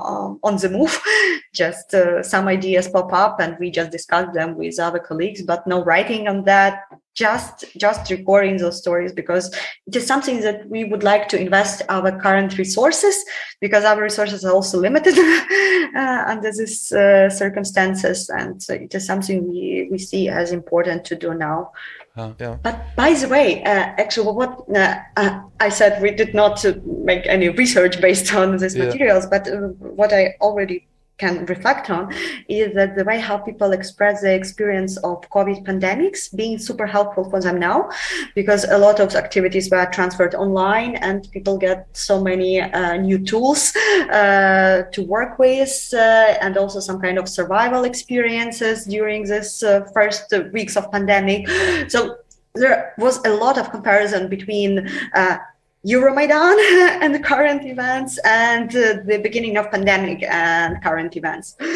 on the move. just uh, some ideas pop up, and we just discuss them with other colleagues, but no writing on that just just recording those stories because it is something that we would like to invest our current resources because our resources are also limited uh, under these uh, circumstances and so it is something we, we see as important to do now uh, yeah. But by the way, uh, actually, what uh, uh I said, we did not make any research based on these yeah. materials, but uh, what I already can reflect on is that the way how people express the experience of COVID pandemics being super helpful for them now, because a lot of activities were transferred online and people get so many uh, new tools uh, to work with uh, and also some kind of survival experiences during this uh, first weeks of pandemic. So there was a lot of comparison between uh, Euromaidan and the current events and uh, the beginning of pandemic and current events.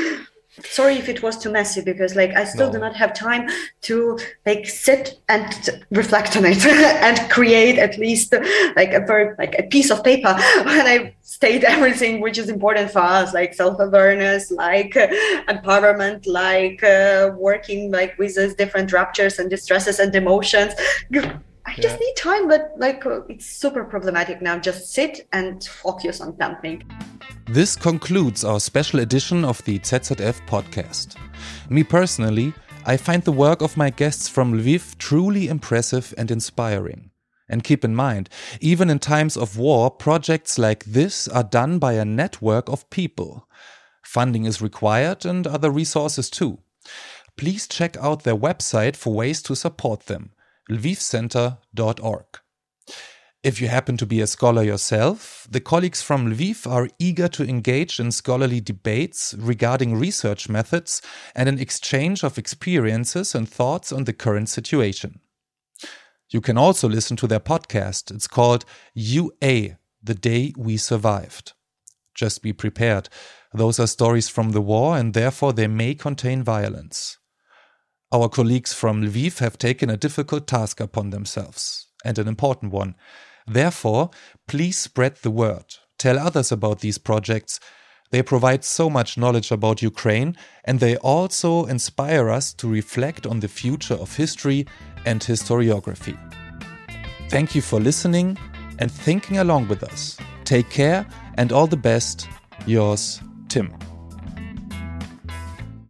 Sorry if it was too messy because like I still no. do not have time to like sit and reflect on it and create at least like a bird, like a piece of paper when I state everything which is important for us like self-awareness like uh, empowerment like uh, working like with these different ruptures and distresses and emotions I yeah. just need time, but like uh, it's super problematic now. Just sit and focus on something. This concludes our special edition of the ZZF podcast. Me personally, I find the work of my guests from Lviv truly impressive and inspiring. And keep in mind, even in times of war, projects like this are done by a network of people. Funding is required and other resources too. Please check out their website for ways to support them lvivcenter.org. If you happen to be a scholar yourself, the colleagues from Lviv are eager to engage in scholarly debates regarding research methods and an exchange of experiences and thoughts on the current situation. You can also listen to their podcast. It's called UA, The Day We Survived. Just be prepared. Those are stories from the war and therefore they may contain violence. Our colleagues from Lviv have taken a difficult task upon themselves, and an important one. Therefore, please spread the word. Tell others about these projects. They provide so much knowledge about Ukraine, and they also inspire us to reflect on the future of history and historiography. Thank you for listening and thinking along with us. Take care and all the best. Yours, Tim.